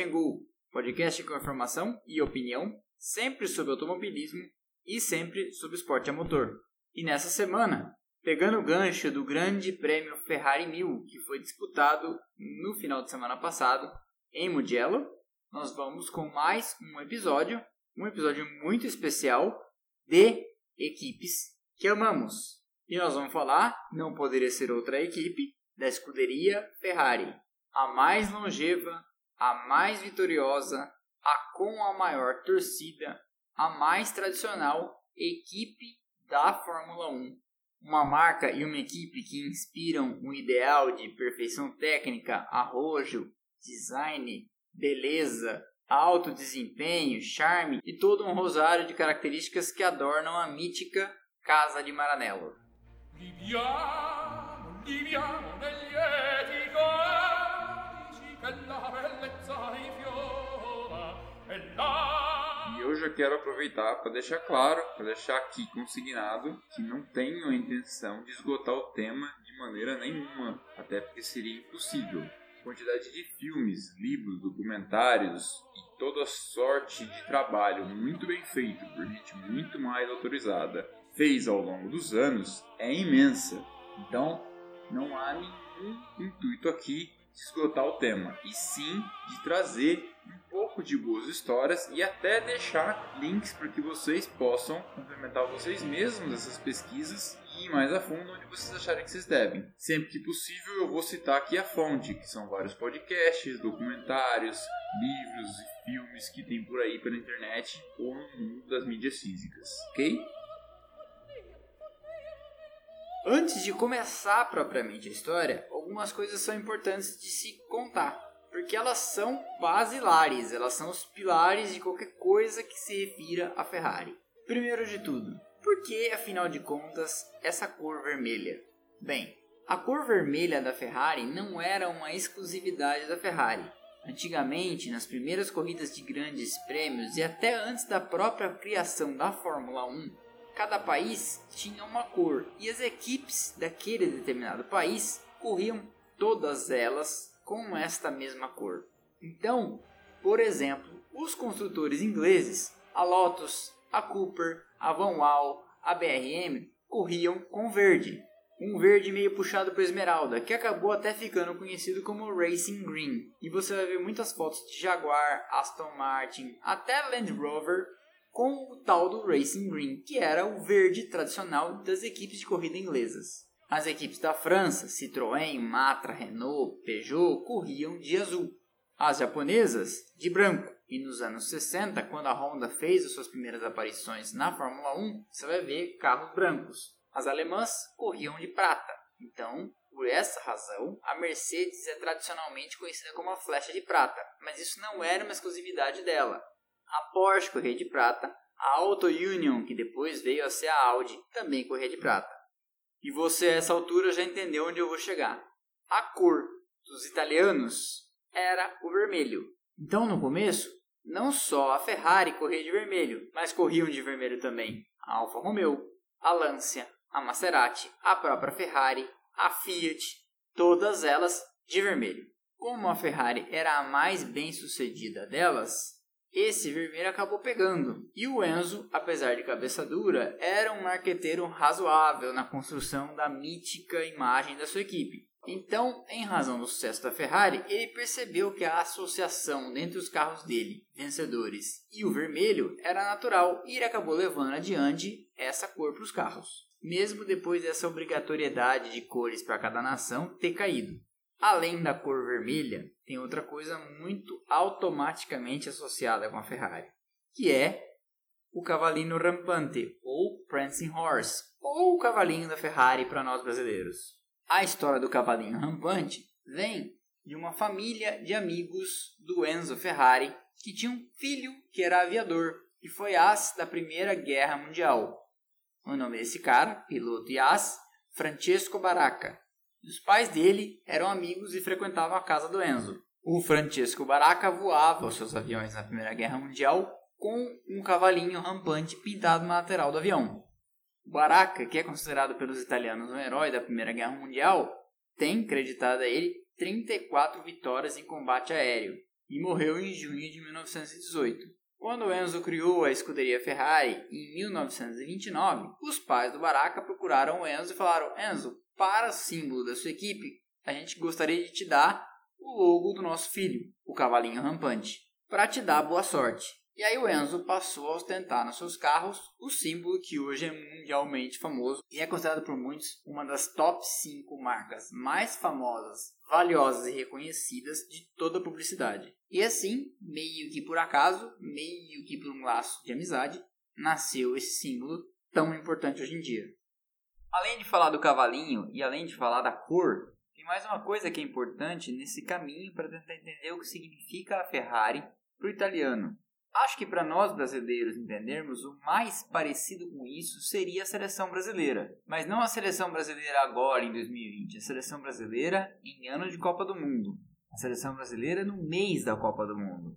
Go, podcast com informação e opinião, sempre sobre automobilismo e sempre sobre esporte a motor. E nessa semana, pegando o gancho do Grande Prêmio Ferrari 1000, que foi disputado no final de semana passado em Mugello, nós vamos com mais um episódio, um episódio muito especial de equipes que amamos. E nós vamos falar, não poderia ser outra equipe, da escuderia Ferrari, a mais longeva, a mais vitoriosa, a com a maior torcida, a mais tradicional equipe da Fórmula 1. Uma marca e uma equipe que inspiram um ideal de perfeição técnica, arrojo, design, beleza, alto desempenho, charme e todo um rosário de características que adornam a mítica Casa de Maranello. Viviamo, viviamo e eu já quero aproveitar para deixar claro, para deixar aqui consignado, que não tenho a intenção de esgotar o tema de maneira nenhuma, até porque seria impossível. A quantidade de filmes, livros, documentários e toda sorte de trabalho muito bem feito por gente muito mais autorizada fez ao longo dos anos é imensa. Então, não há nenhum intuito aqui de esgotar o tema, e sim de trazer um pouco de boas histórias e até deixar links para que vocês possam complementar vocês mesmos essas pesquisas e ir mais a fundo onde vocês acharem que vocês devem. Sempre que possível, eu vou citar aqui a fonte, que são vários podcasts, documentários, livros e filmes que tem por aí pela internet ou no mundo das mídias físicas, ok? Antes de começar propriamente a história, algumas coisas são importantes de se contar, porque elas são basilares, elas são os pilares de qualquer coisa que se refira a Ferrari. Primeiro de tudo, por que, afinal de contas, essa cor vermelha? Bem, a cor vermelha da Ferrari não era uma exclusividade da Ferrari. Antigamente, nas primeiras corridas de grandes prêmios e até antes da própria criação da Fórmula 1, cada país tinha uma cor e as equipes daquele determinado país corriam todas elas com esta mesma cor. Então, por exemplo, os construtores ingleses, a Lotus, a Cooper, a Van Wall, a BRM, corriam com verde, um verde meio puxado para esmeralda, que acabou até ficando conhecido como Racing Green. E você vai ver muitas fotos de Jaguar, Aston Martin, até Land Rover com o tal do Racing Green, que era o verde tradicional das equipes de corrida inglesas. As equipes da França, Citroën, Matra, Renault, Peugeot, corriam de azul. As japonesas, de branco. E nos anos 60, quando a Honda fez as suas primeiras aparições na Fórmula 1, você vai ver carros brancos. As alemãs corriam de prata. Então, por essa razão, a Mercedes é tradicionalmente conhecida como a flecha de prata, mas isso não era uma exclusividade dela. A Porsche corria de prata, a Auto Union, que depois veio a ser a Audi, também corria de prata. E você a essa altura já entendeu onde eu vou chegar. A cor dos italianos era o vermelho. Então, no começo, não só a Ferrari corria de vermelho, mas corriam de vermelho também a Alfa Romeo, a Lancia, a Maserati, a própria Ferrari, a Fiat, todas elas de vermelho. Como a Ferrari era a mais bem sucedida delas, esse vermelho acabou pegando. E o Enzo, apesar de cabeça dura, era um marqueteiro razoável na construção da mítica imagem da sua equipe. Então, em razão do sucesso da Ferrari, ele percebeu que a associação entre os carros dele, vencedores, e o vermelho era natural e ele acabou levando adiante essa cor para os carros, mesmo depois dessa obrigatoriedade de cores para cada nação ter caído. Além da cor vermelha, tem outra coisa muito automaticamente associada com a Ferrari, que é o cavalinho rampante, ou prancing horse, ou o cavalinho da Ferrari para nós brasileiros. A história do cavalinho rampante vem de uma família de amigos do Enzo Ferrari que tinha um filho que era aviador e foi as da Primeira Guerra Mundial. O nome desse cara, piloto e as, Francesco Baracca, os pais dele eram amigos e frequentavam a casa do Enzo. O Francesco Baracca voava os seus aviões na Primeira Guerra Mundial com um cavalinho rampante pintado na lateral do avião. O Baracca, que é considerado pelos italianos um herói da Primeira Guerra Mundial, tem creditado a ele 34 vitórias em combate aéreo e morreu em junho de 1918. Quando Enzo criou a escuderia Ferrari em 1929, os pais do Baraka procuraram o Enzo e falaram: Enzo, para símbolo da sua equipe, a gente gostaria de te dar o logo do nosso filho, o cavalinho rampante, para te dar boa sorte. E aí o Enzo passou a ostentar nos seus carros o símbolo que hoje é mundialmente famoso e é considerado por muitos uma das top 5 marcas mais famosas, valiosas e reconhecidas de toda a publicidade. E assim, meio que por acaso, meio que por um laço de amizade, nasceu esse símbolo tão importante hoje em dia. Além de falar do cavalinho e além de falar da cor, tem mais uma coisa que é importante nesse caminho para tentar entender o que significa a Ferrari para o italiano. Acho que para nós brasileiros entendermos, o mais parecido com isso seria a seleção brasileira. Mas não a seleção brasileira agora, em 2020, a seleção brasileira em ano de Copa do Mundo. A seleção brasileira no mês da Copa do Mundo.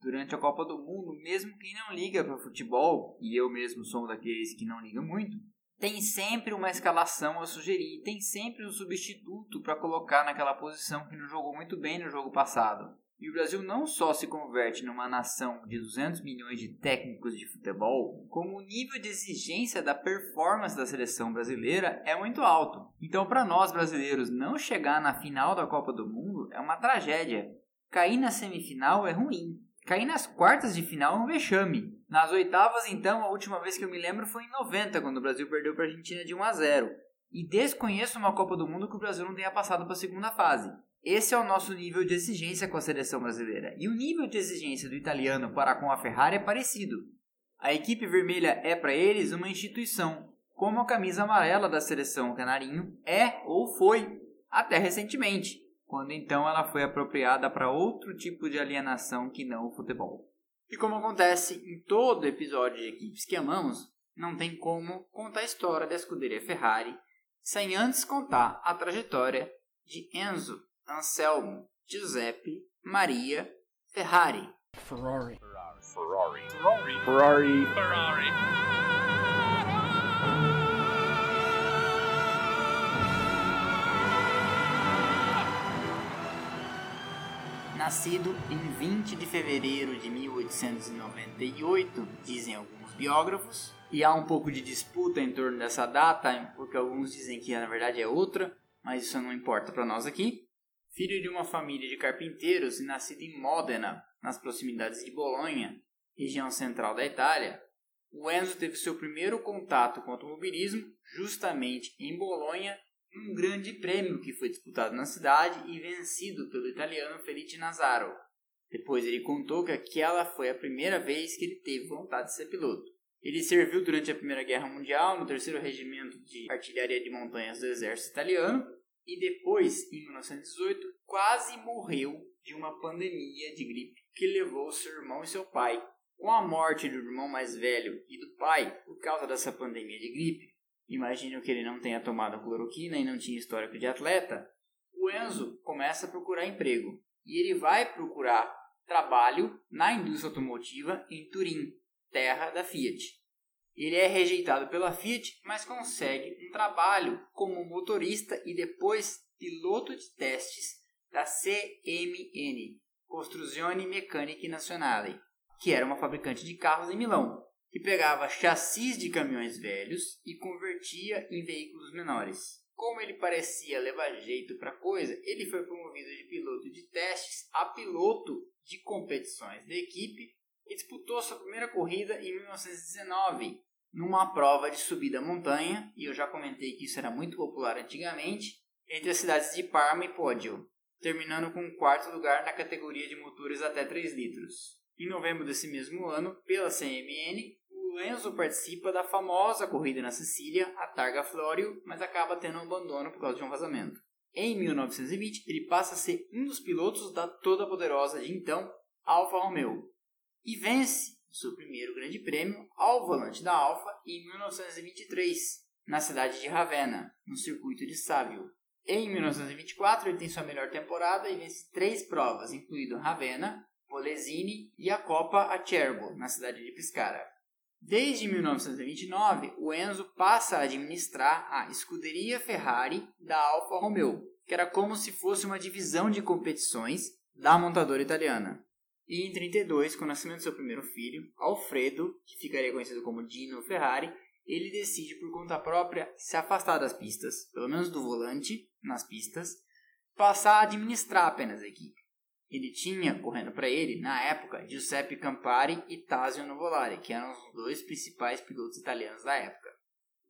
Durante a Copa do Mundo, mesmo quem não liga para futebol, e eu mesmo sou daqueles que não liga muito, tem sempre uma escalação a sugerir, tem sempre um substituto para colocar naquela posição que não jogou muito bem no jogo passado. E o Brasil não só se converte numa nação de 200 milhões de técnicos de futebol, como o nível de exigência da performance da seleção brasileira é muito alto. Então, para nós brasileiros, não chegar na final da Copa do Mundo é uma tragédia. Cair na semifinal é ruim. Cair nas quartas de final é um vexame. Nas oitavas, então, a última vez que eu me lembro foi em 90, quando o Brasil perdeu para a Argentina de 1 a 0. E desconheço uma Copa do Mundo que o Brasil não tenha passado para a segunda fase. Esse é o nosso nível de exigência com a seleção brasileira. E o nível de exigência do italiano para com a Ferrari é parecido. A equipe vermelha é para eles uma instituição, como a camisa amarela da seleção canarinho é ou foi até recentemente, quando então ela foi apropriada para outro tipo de alienação que não o futebol. E como acontece em todo episódio de equipes que amamos, não tem como contar a história da escuderia Ferrari sem antes contar a trajetória de Enzo Anselmo, Giuseppe, Maria, Ferrari. Ferrari. Ferrari. Ferrari. Ferrari. Ferrari. Nascido em 20 de fevereiro de 1898, dizem alguns biógrafos, e há um pouco de disputa em torno dessa data, porque alguns dizem que na verdade é outra, mas isso não importa para nós aqui. Filho de uma família de carpinteiros e nascido em Modena, nas proximidades de Bolonha, região central da Itália, o Enzo teve seu primeiro contato com o automobilismo justamente em Bolonha, num grande prêmio que foi disputado na cidade e vencido pelo italiano Felice Nazaro. Depois ele contou que aquela foi a primeira vez que ele teve vontade de ser piloto. Ele serviu durante a Primeira Guerra Mundial no terceiro regimento de artilharia de montanhas do exército italiano e depois, em 1918, quase morreu de uma pandemia de gripe que levou seu irmão e seu pai. Com a morte do irmão mais velho e do pai por causa dessa pandemia de gripe, imagino que ele não tenha tomado cloroquina e não tinha histórico de atleta, o Enzo começa a procurar emprego e ele vai procurar trabalho na indústria automotiva em Turim, terra da Fiat. Ele é rejeitado pela Fiat, mas consegue um trabalho como motorista e depois piloto de testes da CMN, Costruzione Meccaniche Nazionale, que era uma fabricante de carros em Milão, que pegava chassis de caminhões velhos e convertia em veículos menores. Como ele parecia levar jeito para coisa, ele foi promovido de piloto de testes a piloto de competições da equipe e disputou sua primeira corrida em 1919, numa prova de subida à montanha, e eu já comentei que isso era muito popular antigamente, entre as cidades de Parma e Poggio, terminando com o quarto lugar na categoria de motores até 3 litros. Em novembro desse mesmo ano, pela CMN, o Enzo participa da famosa corrida na Sicília, a Targa Florio, mas acaba tendo um abandono por causa de um vazamento. Em 1920, ele passa a ser um dos pilotos da toda poderosa de então Alfa Romeo, e vence seu primeiro grande prêmio ao volante da Alfa em 1923, na cidade de Ravenna, no circuito de Sávio. Em 1924, ele tem sua melhor temporada e vence três provas, incluindo Ravenna, Polesini e a Copa Acerbo, na cidade de Pescara. Desde 1929, o Enzo passa a administrar a escuderia Ferrari da Alfa Romeo, que era como se fosse uma divisão de competições da montadora italiana. E em 32, com o nascimento do seu primeiro filho, Alfredo, que ficaria conhecido como Dino Ferrari, ele decide por conta própria se afastar das pistas, pelo menos do volante nas pistas, passar a administrar apenas a equipe. Ele tinha correndo para ele, na época, Giuseppe Campari e Tasio Nuvolari, que eram os dois principais pilotos italianos da época.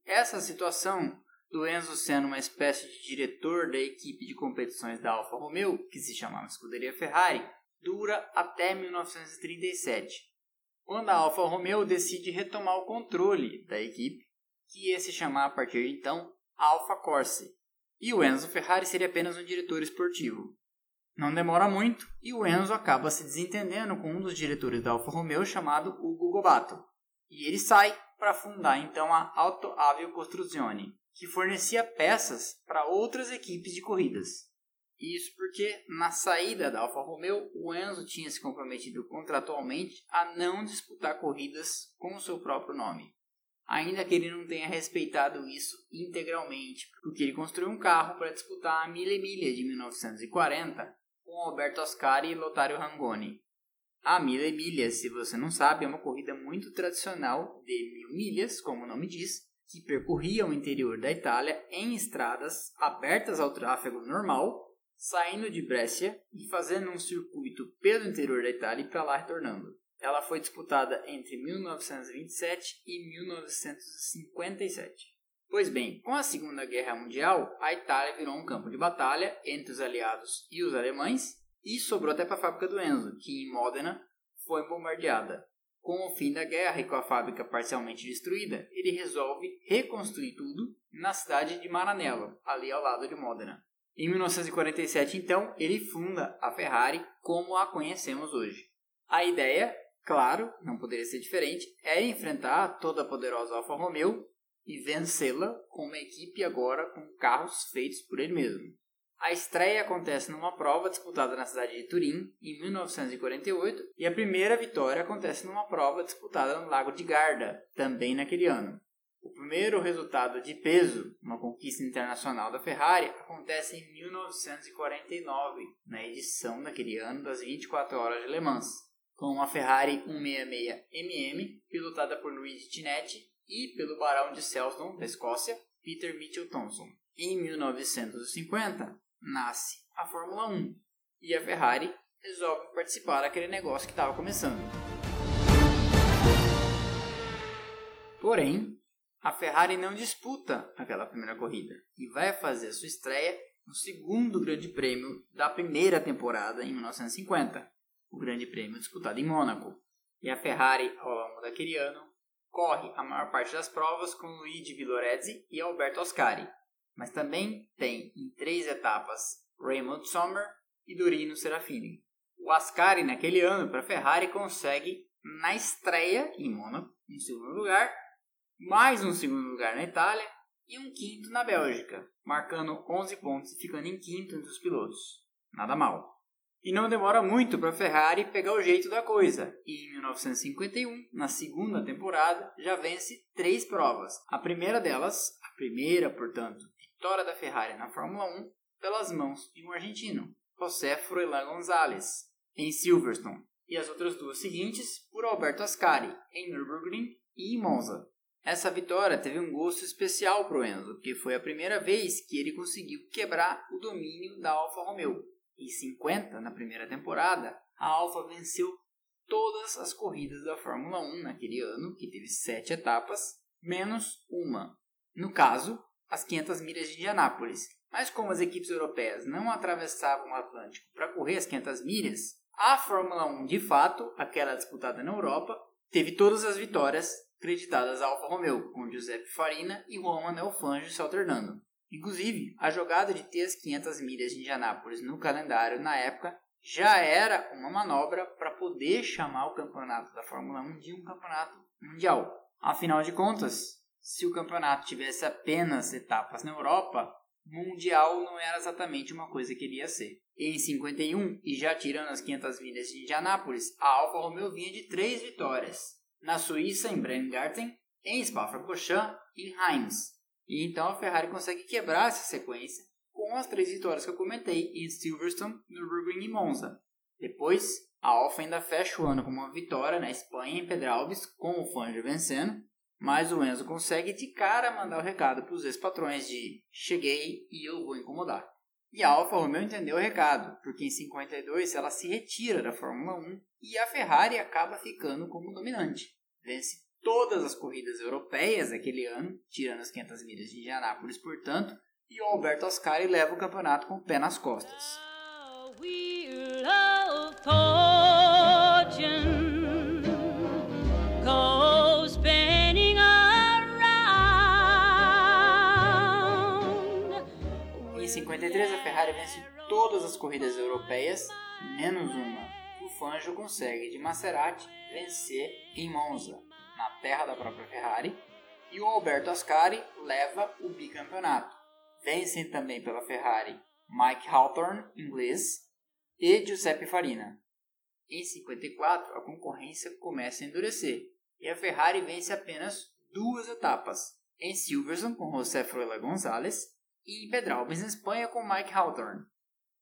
Essa situação do Enzo sendo uma espécie de diretor da equipe de competições da Alfa Romeo, que se chamava Scuderia Ferrari, dura até 1937, quando a Alfa Romeo decide retomar o controle da equipe, que ia se chamar a partir de então Alfa Corse, e o Enzo Ferrari seria apenas um diretor esportivo. Não demora muito e o Enzo acaba se desentendendo com um dos diretores da Alfa Romeo chamado Ugo Gobato. E ele sai para fundar então a Auto Avio Costruzione, que fornecia peças para outras equipes de corridas. Isso porque na saída da Alfa Romeo, o Enzo tinha se comprometido contratualmente a não disputar corridas com o seu próprio nome. Ainda que ele não tenha respeitado isso integralmente, porque ele construiu um carro para disputar a Mille Miglia de 1940 com Alberto Ascari e Lotario Rangoni. A Mille Milhas, se você não sabe, é uma corrida muito tradicional de mil milhas, como o nome diz, que percorria o interior da Itália em estradas abertas ao tráfego normal, saindo de Brescia e fazendo um circuito pelo interior da Itália e para lá retornando. Ela foi disputada entre 1927 e 1957. Pois bem, com a Segunda Guerra Mundial, a Itália virou um campo de batalha entre os aliados e os alemães e sobrou até para a fábrica do Enzo, que em Modena foi bombardeada. Com o fim da guerra e com a fábrica parcialmente destruída, ele resolve reconstruir tudo na cidade de Maranello, ali ao lado de Modena. Em 1947, então, ele funda a Ferrari como a conhecemos hoje. A ideia, claro, não poderia ser diferente, é enfrentar toda a poderosa Alfa Romeo e vencê-la com uma equipe agora com carros feitos por ele mesmo. A estreia acontece numa prova disputada na cidade de Turim em 1948 e a primeira vitória acontece numa prova disputada no Lago de Garda, também naquele ano. O primeiro resultado de peso, uma conquista internacional da Ferrari, acontece em 1949, na edição daquele ano das 24 horas de Le Mans, com uma Ferrari 166mm pilotada por Luigi Tinetti e pelo barão de Selsdon, da Escócia, Peter Mitchell Thompson. Em 1950, nasce a Fórmula 1 e a Ferrari resolve participar daquele negócio que estava começando. Porém, a Ferrari não disputa aquela primeira corrida e vai fazer sua estreia no segundo Grande Prêmio da primeira temporada em 1950, o Grande Prêmio disputado em Mônaco. E a Ferrari, ao longo daquele ano, corre a maior parte das provas com Luigi Villoresi e Alberto Ascari, mas também tem em três etapas Raymond Sommer e Dorino Serafini. O Ascari naquele ano para a Ferrari consegue na estreia em Mônaco, em segundo lugar, mais um segundo lugar na Itália e um quinto na Bélgica, marcando 11 pontos e ficando em quinto entre os pilotos. Nada mal. E não demora muito para a Ferrari pegar o jeito da coisa, e em 1951, na segunda temporada, já vence três provas. A primeira delas, a primeira, portanto, vitória da Ferrari na Fórmula 1, pelas mãos de um argentino, José Froilán González, em Silverstone, e as outras duas seguintes por Alberto Ascari, em Nürburgring e em Monza. Essa vitória teve um gosto especial para o Enzo, porque foi a primeira vez que ele conseguiu quebrar o domínio da Alfa Romeo, 50, na primeira temporada, a Alfa venceu todas as corridas da Fórmula 1 naquele ano, que teve sete etapas, menos uma. No caso, as 500 milhas de Indianápolis. Mas como as equipes europeias não atravessavam o Atlântico para correr as 500 milhas, a Fórmula 1, de fato, aquela disputada na Europa, teve todas as vitórias creditadas à Alfa Romeo, com Giuseppe Farina e Juan Manuel Fangio se alternando. Inclusive, a jogada de ter as 500 milhas de Indianápolis no calendário na época já era uma manobra para poder chamar o campeonato da Fórmula 1 de um campeonato mundial. Afinal de contas, se o campeonato tivesse apenas etapas na Europa, mundial não era exatamente uma coisa que ele ia ser. Em 51, e já tirando as 500 milhas de Indianápolis, a Alfa Romeo vinha de três vitórias. na Suíça em Brenngarten, em Spa-Francorchamps e em Reims. E então a Ferrari consegue quebrar essa sequência com as três vitórias que eu comentei em Silverstone, Nürburgring e Monza. Depois, a Alfa ainda fecha o ano com uma vitória na Espanha em Pedralbes, com o Fangio vencendo, mas o Enzo consegue de cara mandar o recado para os ex-patrões de cheguei e eu vou incomodar. E a Alfa Romeo entendeu o recado, porque em 52 ela se retira da Fórmula 1 e a Ferrari acaba ficando como dominante. Vence todas as corridas europeias daquele ano, tirando as 500 milhas de Indianápolis, portanto, e o Alberto Ascari leva o campeonato com o pé nas costas. Em 53, a Ferrari vence todas as corridas europeias, menos uma. O Fangio consegue de Maserati vencer em Monza, na terra da própria Ferrari, e o Alberto Ascari leva o bicampeonato. Vencem também pela Ferrari Mike Hawthorne, inglês, e Giuseppe Farina. Em 54, a concorrência começa a endurecer e a Ferrari vence apenas duas etapas, em Silverstone com José Froila González e em Pedralbes, na Espanha, com Mike Hawthorne.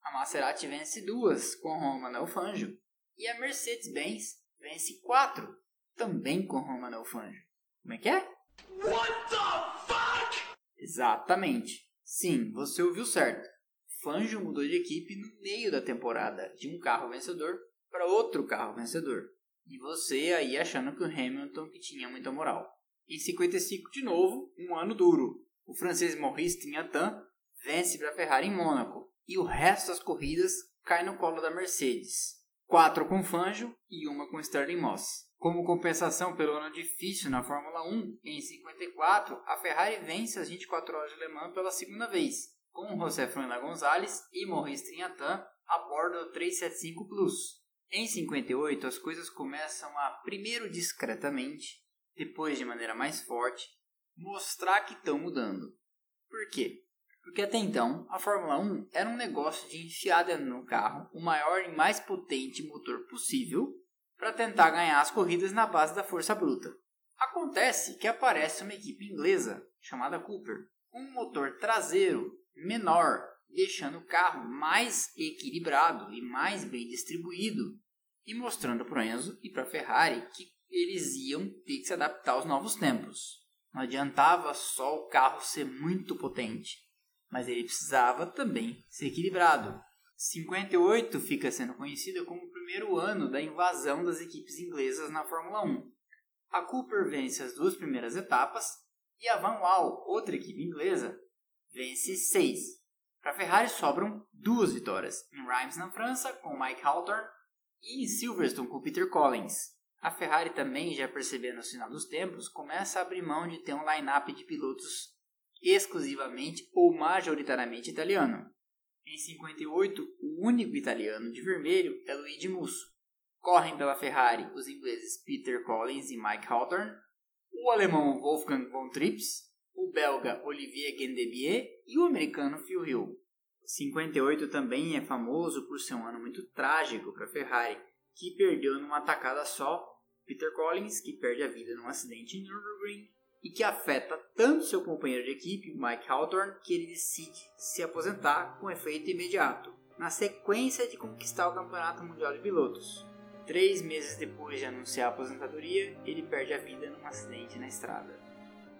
A Maserati vence duas, com Romano Fangio, e a Mercedes-Benz vence quatro, também com Romano Fangio. Como é que é? What the fuck? Exatamente. Sim, você ouviu certo. Fangio mudou de equipe no meio da temporada, de um carro vencedor para outro carro vencedor. E você aí achando que o Hamilton que tinha muita moral. Em 55 de novo, um ano duro. O francês Maurice Trinhatan vence para a Ferrari em Mônaco e o resto das corridas cai no colo da Mercedes. Quatro com Fangio e uma com Sterling Moss. Como compensação pelo ano difícil na Fórmula 1, em 54, a Ferrari vence as 24 horas de Le Mans pela segunda vez, com José Froila Gonzalez e Maurice Trinhatan a bordo do 375 Plus. Em 58, as coisas começam a, primeiro discretamente, depois de maneira mais forte, mostrar que estão mudando. Por quê? Porque até então, a Fórmula 1 era um negócio de enfiar dentro no carro o maior e mais potente motor possível para tentar ganhar as corridas na base da força bruta. Acontece que aparece uma equipe inglesa chamada Cooper, com um motor traseiro menor, deixando o carro mais equilibrado e mais bem distribuído, e mostrando para Enzo e para Ferrari que eles iam ter que se adaptar aos novos tempos. Não adiantava só o carro ser muito potente, mas ele precisava também ser equilibrado. 58 fica sendo conhecida como primeiro ano da invasão das equipes inglesas na Fórmula 1. A Cooper vence as duas primeiras etapas e a Van Wall, outra equipe inglesa, vence seis. Para a Ferrari sobram duas vitórias, em Reims na França com Mike Hawthorne e em Silverstone com Peter Collins. A Ferrari também, já percebendo o sinal dos tempos, começa a abrir mão de ter um line-up de pilotos exclusivamente ou majoritariamente italiano. Em 58, o único italiano de vermelho é Luigi Musso. Correm pela Ferrari os ingleses Peter Collins e Mike Hawthorne, o alemão Wolfgang von Trips, o belga Olivier Gendebier e o americano Phil Hill. 58 também é famoso por ser um ano muito trágico para a Ferrari, que perdeu numa tacada só Peter Collins, que perde a vida num acidente em Nürburgring, e que afeta tanto seu companheiro de equipe, Mike Hawthorne, que ele decide se aposentar com efeito imediato, na sequência de conquistar o Campeonato Mundial de Pilotos. Três meses depois de anunciar a aposentadoria, ele perde a vida num acidente na estrada.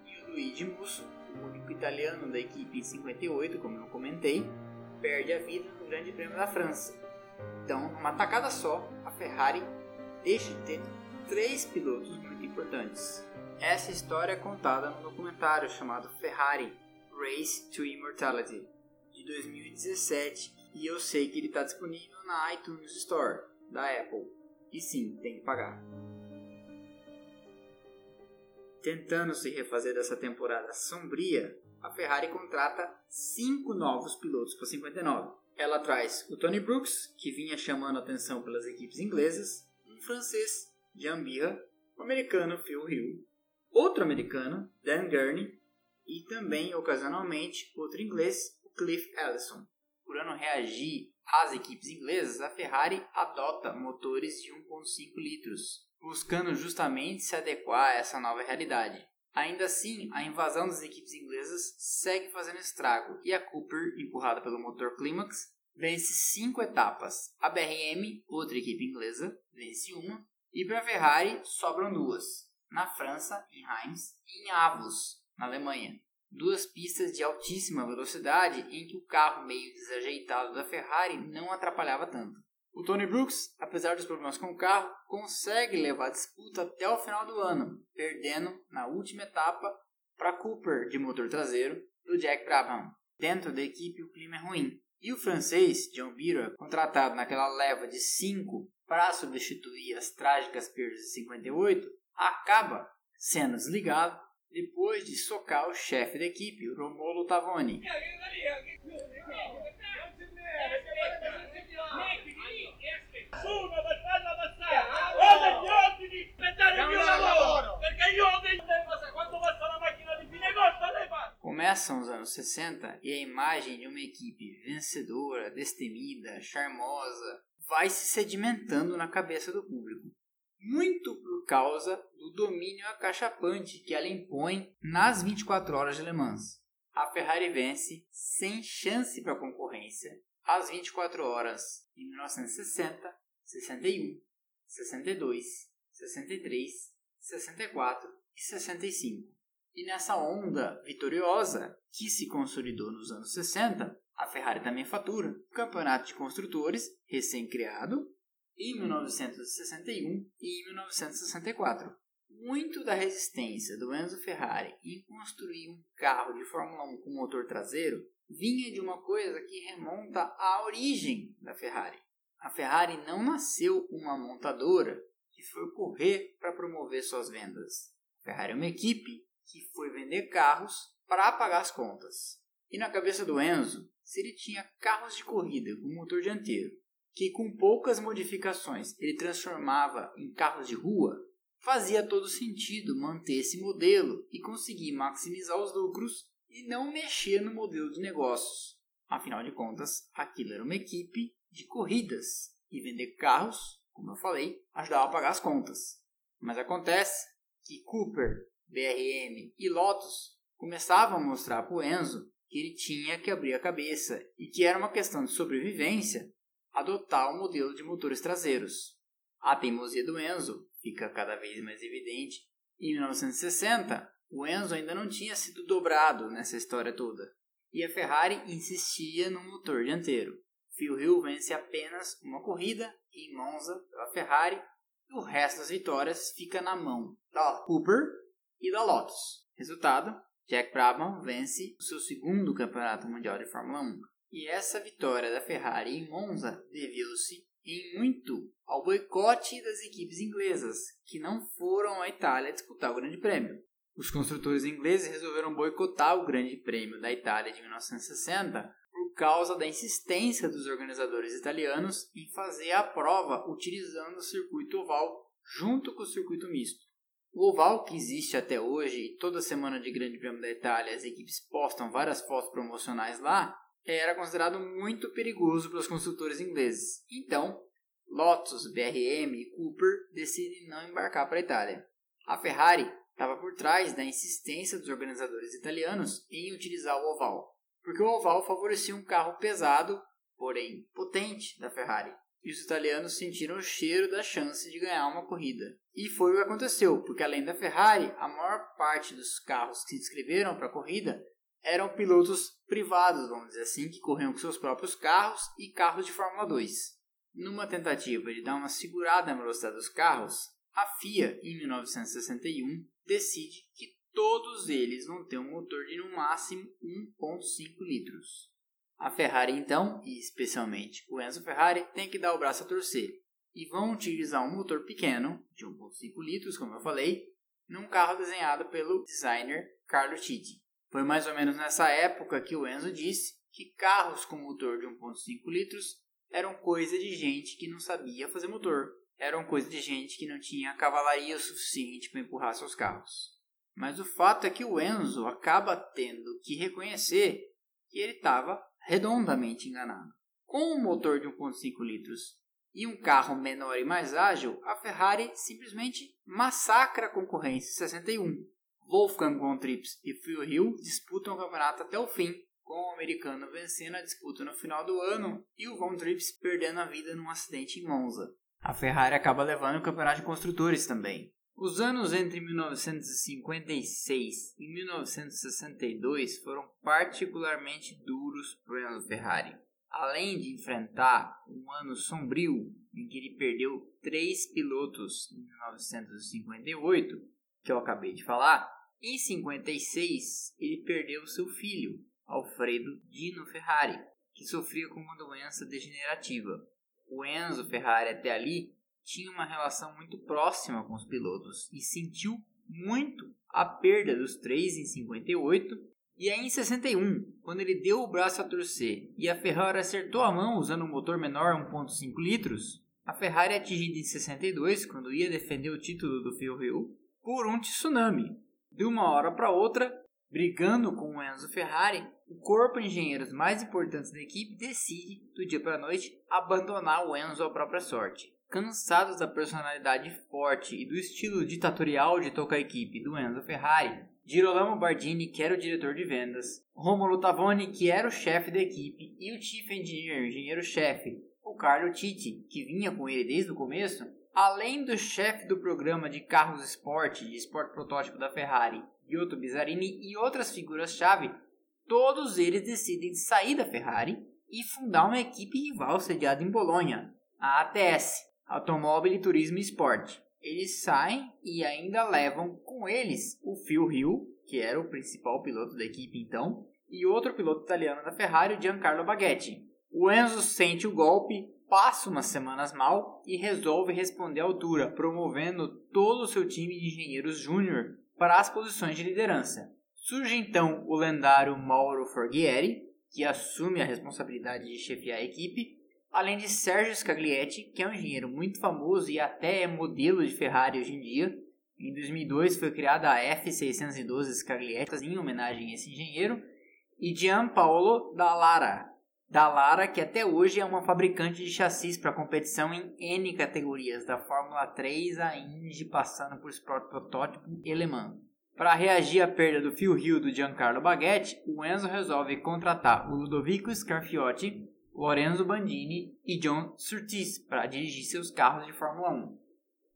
E o Luigi Musso, o único italiano da equipe em 58, como eu comentei, perde a vida no Grande Prêmio da França. Então, numa tacada só, a Ferrari deixa de ter três pilotos muito importantes. Essa história é contada no documentário chamado Ferrari Race to Immortality de 2017 e eu sei que ele está disponível na iTunes Store da Apple. E sim, tem que pagar. Tentando se refazer dessa temporada sombria, a Ferrari contrata cinco novos pilotos para 59. Ela traz o Tony Brooks, que vinha chamando atenção pelas equipes inglesas, um francês, Jean Birra, o americano Phil Hill, outro americano, Dan Gurney, e também, ocasionalmente, outro inglês, Cliff Ellison. Procurando reagir às equipes inglesas, a Ferrari adota motores de 1.5 litros, buscando justamente se adequar a essa nova realidade. Ainda assim, a invasão das equipes inglesas segue fazendo estrago e a Cooper, empurrada pelo motor Climax, vence cinco etapas. A BRM, outra equipe inglesa, vence uma, e para a Ferrari sobram duas, na França, em Reims, e em Avus, na Alemanha. Duas pistas de altíssima velocidade em que o carro meio desajeitado da Ferrari não atrapalhava tanto. O Tony Brooks, apesar dos problemas com o carro, consegue levar a disputa até o final do ano, perdendo na última etapa para Cooper de motor traseiro do Jack Brabham. Dentro da equipe o clima é ruim. E o francês John Bira, contratado naquela leva de 5 para substituir as trágicas perdas de 58, acaba sendo desligado depois de socar o chefe da equipe, Romolo Tavoni. Começam os anos 60 e a imagem de uma equipe vencedora, destemida, charmosa, vai se sedimentando na cabeça do público muito por causa domínio acachapante que ela impõe nas 24 horas de Le Mans. A Ferrari vence sem chance para concorrência às 24 horas em 1960, 61, 62, 63, 64 e 65. E nessa onda vitoriosa que se consolidou nos anos 60, a Ferrari também fatura o Campeonato de Construtores, recém-criado, em 1961 e em 1964. Muito da resistência do Enzo Ferrari em construir um carro de Fórmula 1 com motor traseiro vinha de uma coisa que remonta à origem da Ferrari. A Ferrari não nasceu uma montadora que foi correr para promover suas vendas. A Ferrari é uma equipe que foi vender carros para pagar as contas. E na cabeça do Enzo, se ele tinha carros de corrida com motor dianteiro que com poucas modificações ele transformava em carros de rua, fazia todo sentido manter esse modelo e conseguir maximizar os lucros e não mexer no modelo de negócios. Afinal de contas, aquilo era uma equipe de corridas e vender carros, como eu falei, ajudava a pagar as contas. Mas acontece que Cooper, BRM e Lotus começavam a mostrar para o Enzo que ele tinha que abrir a cabeça e que era uma questão de sobrevivência adotar o modelo de motores traseiros. A teimosia do Enzo fica cada vez mais evidente. Em 1960, o Enzo ainda não tinha sido dobrado nessa história toda, e a Ferrari insistia no motor dianteiro. Phil Hill vence apenas uma corrida em Monza pela Ferrari e o resto das vitórias fica na mão da Cooper e da Lotus. Resultado: Jack Brabham vence o seu segundo campeonato mundial de Fórmula 1. E essa vitória da Ferrari em Monza deveu-se em muito ao boicote das equipes inglesas, que não foram à Itália disputar o Grande Prêmio. Os construtores ingleses resolveram boicotar o Grande Prêmio da Itália de 1960 por causa da insistência dos organizadores italianos em fazer a prova utilizando o circuito oval junto com o circuito misto. O oval, que existe até hoje e toda semana de Grande Prêmio da Itália as equipes postam várias fotos promocionais lá, era considerado muito perigoso pelos construtores ingleses. Então, Lotus, BRM e Cooper decidem não embarcar para a Itália. A Ferrari estava por trás da insistência dos organizadores italianos em utilizar o oval, porque o oval favorecia um carro pesado, porém potente, da Ferrari. E os italianos sentiram o cheiro da chance de ganhar uma corrida. E foi o que aconteceu, porque além da Ferrari, a maior parte dos carros que se inscreveram para a corrida eram pilotos privados, vamos dizer assim, que corriam com seus próprios carros e carros de Fórmula 2. Numa tentativa de dar uma segurada na velocidade dos carros, a FIA, em 1961, decide que todos eles vão ter um motor de no máximo 1.5 litros. A Ferrari então, e especialmente o Enzo Ferrari, tem que dar o braço a torcer e vão utilizar um motor pequeno, de 1.5 litros, como eu falei, num carro desenhado pelo designer Carlo Titti. Foi mais ou menos nessa época que o Enzo disse que carros com motor de 1.5 litros eram coisa de gente que não sabia fazer motor. Eram coisa de gente que não tinha cavalaria o suficiente para empurrar seus carros. Mas o fato é que o Enzo acaba tendo que reconhecer que ele estava redondamente enganado. Com um motor de 1.5 litros e um carro menor e mais ágil, a Ferrari simplesmente massacra a concorrência 61. Wolfgang von Trips e Phil Hill disputam o campeonato até o fim, com o americano vencendo a disputa no final do ano e o Von Trips perdendo a vida num acidente em Monza. A Ferrari acaba levando o campeonato de construtores também. Os anos entre 1956 e 1962 foram particularmente duros para Enzo Ferrari. Além de enfrentar um ano sombrio em que ele perdeu três pilotos em 1958, que eu acabei de falar, em 56 ele perdeu seu filho, Alfredo Dino Ferrari, que sofria com uma doença degenerativa. O Enzo Ferrari até ali tinha uma relação muito próxima com os pilotos e sentiu muito a perda dos três em 58 e aí em 61, quando ele deu o braço a torcer e a Ferrari acertou a mão usando um motor menor 1.5 litros, a Ferrari atingida em 62, quando ia defender o título do Phil Hill, por um tsunami. De uma hora para outra, brigando com o Enzo Ferrari, o corpo de engenheiros mais importantes da equipe decide, do dia para a noite, abandonar o Enzo à própria sorte. Cansados da personalidade forte e do estilo ditatorial de tocar a equipe do Enzo Ferrari, Girolamo Bardini, que era o diretor de vendas, Romulo Tavoni, que era o chefe da equipe, e o Chief Engineer, engenheiro-chefe, o Carlo Titti, que vinha com ele desde o começo, além do chefe do programa de carros esporte de esporte protótipo da Ferrari, Giotto Bizzarini, e outras figuras-chave, todos eles decidem sair da Ferrari e fundar uma equipe rival sediada em Bolonha, a ATS, Automóvel Turismo e Esporte. Eles saem e ainda levam com eles o Phil Hill, que era o principal piloto da equipe então, e outro piloto italiano da Ferrari, Giancarlo Baghetti. O Enzo sente o golpe, passa umas semanas mal e resolve responder à altura, promovendo todo o seu time de engenheiros júnior para as posições de liderança. Surge então o lendário Mauro Forghieri, que assume a responsabilidade de chefiar a equipe, além de Sergio Scaglietti, que é um engenheiro muito famoso e até é modelo de Ferrari hoje em dia. Em 2002 foi criada a F612 Scaglietti em homenagem a esse engenheiro, e Gianpaolo Dallara, Dallara que até hoje é uma fabricante de chassis para competição em N categorias, da Fórmula 3 à Indy, passando por Sport Protótipo e Le Mans. Para reagir à perda do Phil Hill do Giancarlo Baghetti, o Enzo resolve contratar o Ludovico Scarfiotti, Lorenzo Bandini e John Surtees para dirigir seus carros de Fórmula 1.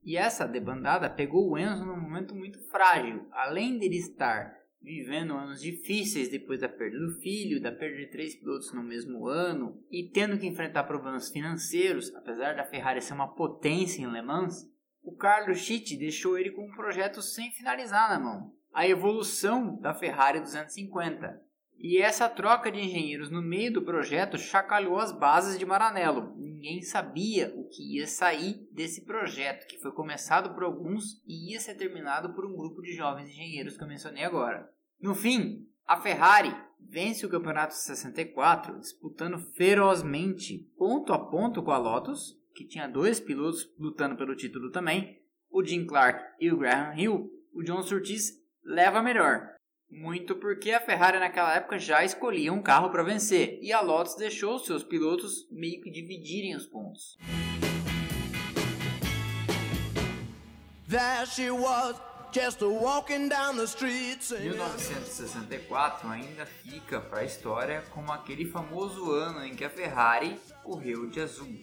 E essa debandada pegou o Enzo num momento muito frágil, além dele estar vivendo anos difíceis depois da perda do filho, da perda de três pilotos no mesmo ano e tendo que enfrentar problemas financeiros, apesar da Ferrari ser uma potência em Le Mans, o Carlos Schitt deixou ele com um projeto sem finalizar na mão, a evolução da Ferrari 250. E essa troca de engenheiros no meio do projeto chacalhou as bases de Maranello. Ninguém sabia o que ia sair desse projeto, que foi começado por alguns e ia ser terminado por um grupo de jovens engenheiros que eu mencionei agora. No fim, a Ferrari vence o campeonato 64, disputando ferozmente, ponto a ponto com a Lotus, que tinha dois pilotos lutando pelo título também, o Jim Clark e o Graham Hill, o John Surtees leva melhor. Muito porque a Ferrari naquela época já escolhia um carro para vencer e a Lotus deixou seus pilotos meio que dividirem os pontos. There she was, just walking down the street. 1964 ainda fica para a história como aquele famoso ano em que a Ferrari correu de azul.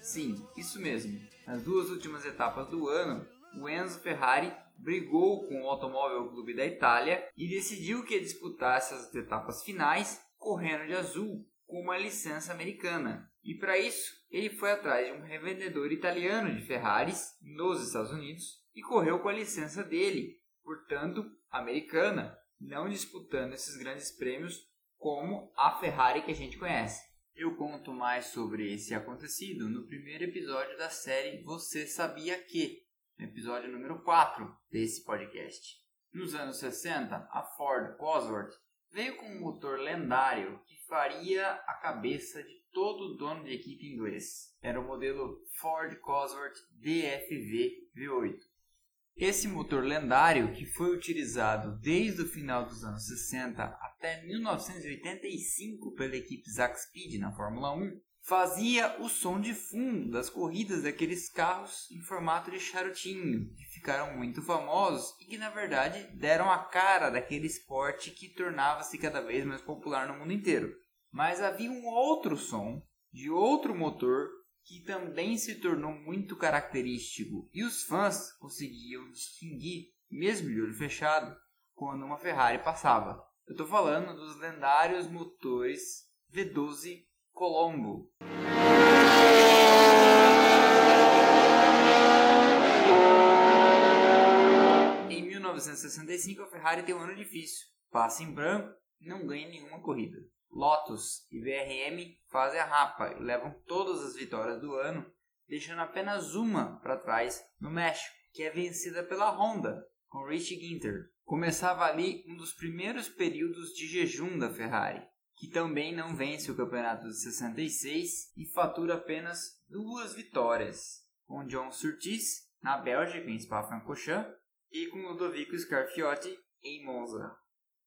Sim, isso mesmo. Nas duas últimas etapas do ano, o Enzo Ferrari brigou com o Automóvel Clube da Itália e decidiu que ia disputar essas etapas finais correndo de azul com uma licença americana. E para isso, ele foi atrás de um revendedor italiano de Ferraris nos Estados Unidos e correu com a licença dele, portanto, americana, não disputando esses grandes prêmios como a Ferrari que a gente conhece. Eu conto mais sobre esse acontecido no primeiro episódio da série Você Sabia Que, no episódio número 4 desse podcast. Nos anos 60, a Ford Cosworth veio com um motor lendário que faria a cabeça de todo dono de equipe inglês. Era o modelo Ford Cosworth DFV V8. Esse motor lendário, que foi utilizado desde o final dos anos 60 até 1985 pela equipe Zack Speed na Fórmula 1, fazia o som de fundo das corridas daqueles carros em formato de charutinho, que ficaram muito famosos e que na verdade deram a cara daquele esporte que tornava-se cada vez mais popular no mundo inteiro. Mas havia um outro som de outro motor que também se tornou muito característico e os fãs conseguiam distinguir, mesmo de olho fechado, quando uma Ferrari passava. Eu estou falando dos lendários motores V12 Colombo. Em 1965, a Ferrari tem um ano difícil. Passa em branco e não ganha nenhuma corrida. Lotus e VRM fazem a rapa e levam todas as vitórias do ano, deixando apenas uma para trás no México, que é vencida pela Honda, com Rich Ginter. Começava ali um dos primeiros períodos de jejum da Ferrari, que também não vence o campeonato de 66 e fatura apenas duas vitórias, com John Surtees na Bélgica em Spa-Francorchamps e com Ludovico Scarfiotti em Monza.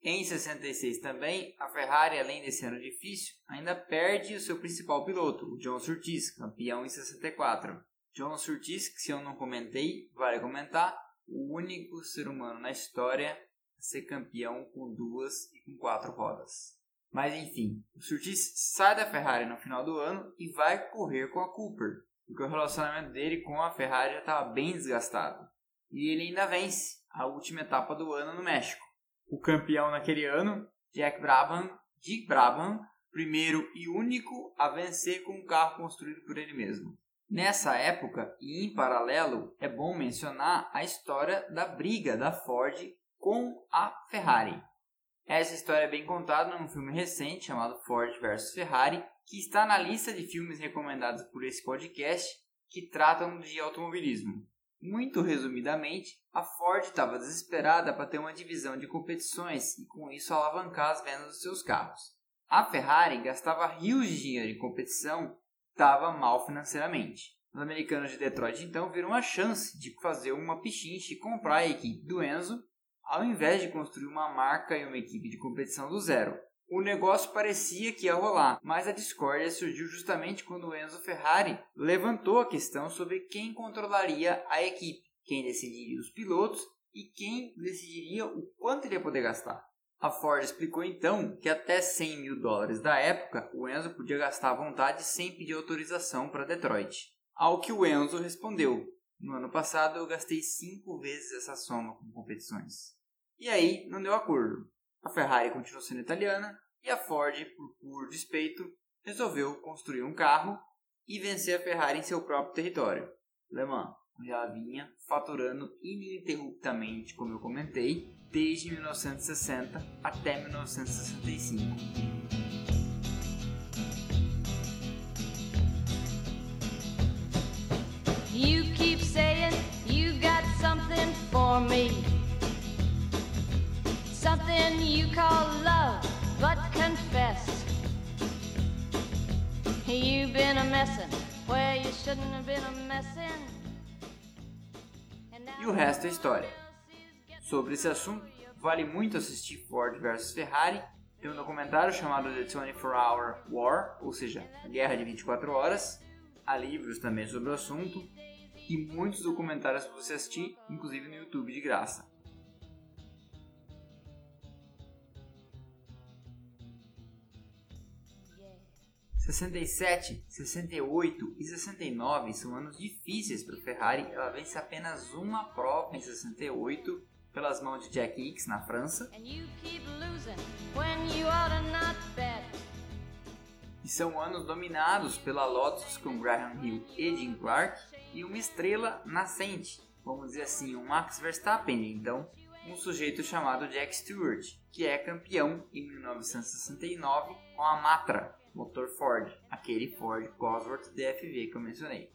Em 66 também, a Ferrari, além desse ano difícil, ainda perde o seu principal piloto, o John Surtees, campeão em 64. John Surtees, que se eu não comentei, vale comentar, o único ser humano na história a ser campeão com duas e com quatro rodas. Mas enfim, o Surtees sai da Ferrari no final do ano e vai correr com a Cooper, porque o relacionamento dele com a Ferrari já estava bem desgastado. E ele ainda vence a última etapa do ano no México o campeão naquele ano, Jack Brabham, Dick Brabham, primeiro e único a vencer com um carro construído por ele mesmo. Nessa época, e em paralelo, é bom mencionar a história da briga da Ford com a Ferrari. Essa história é bem contada num filme recente chamado Ford vs Ferrari, que está na lista de filmes recomendados por esse podcast que tratam de automobilismo. Muito resumidamente, a Ford estava desesperada para ter uma divisão de competições e com isso alavancar as vendas dos seus carros. A Ferrari gastava rios de dinheiro em competição estava mal financeiramente. Os americanos de Detroit então viram a chance de fazer uma pichinche e comprar a equipe do Enzo, ao invés de construir uma marca e uma equipe de competição do zero. O negócio parecia que ia rolar, mas a discórdia surgiu justamente quando Enzo Ferrari levantou a questão sobre quem controlaria a equipe, quem decidiria os pilotos e quem decidiria o quanto ele ia poder gastar. A Ford explicou então que até 100 mil dólares da época o Enzo podia gastar à vontade sem pedir autorização para Detroit. Ao que o Enzo respondeu: No ano passado eu gastei cinco vezes essa soma com competições. E aí não deu acordo. A Ferrari continuou sendo italiana e a Ford, por puro despeito, resolveu construir um carro e vencer a Ferrari em seu próprio território, Le Mans, onde ela vinha faturando ininterruptamente, como eu comentei, desde 1960 até 1965. For me. Something you call love. but confess you've been a messin' where you shouldn't have been a messin'. E o resto é história. Sobre esse assunto, vale muito assistir Ford vs Ferrari. Tem um documentário chamado The 24 Hour War, ou seja, Guerra de 24 Horas. Há livros também sobre o assunto e muitos documentários para você assistir, inclusive no YouTube de graça. 67, 68 e 69 são anos difíceis para a Ferrari. Ela vence apenas uma prova em 68 pelas mãos de Jack Hicks na França. E são anos dominados pela Lotus com Graham Hill e Jim Clark e uma estrela nascente, vamos dizer assim, um Max Verstappen, então um sujeito chamado Jack Stewart, que é campeão em 1969 com a Matra, motor Ford, aquele Ford Cosworth DFV que eu mencionei.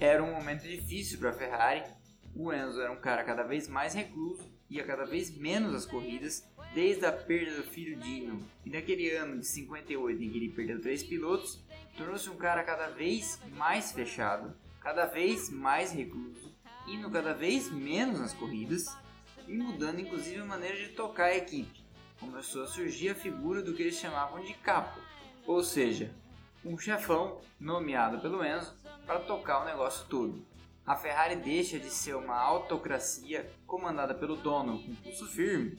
Era um momento difícil para a Ferrari. O Enzo era um cara cada vez mais recluso, ia cada vez menos às corridas desde a perda do filho Dino e daquele ano de 58 em que ele perdeu três pilotos, tornou-se um cara cada vez mais fechado, cada vez mais recluso, indo cada vez menos nas corridas e mudando inclusive a maneira de tocar a equipe. Começou a surgir a figura do que eles chamavam de capo, ou seja, um chefão nomeado pelo Enzo para tocar o negócio todo. A Ferrari deixa de ser uma autocracia comandada pelo dono com pulso firme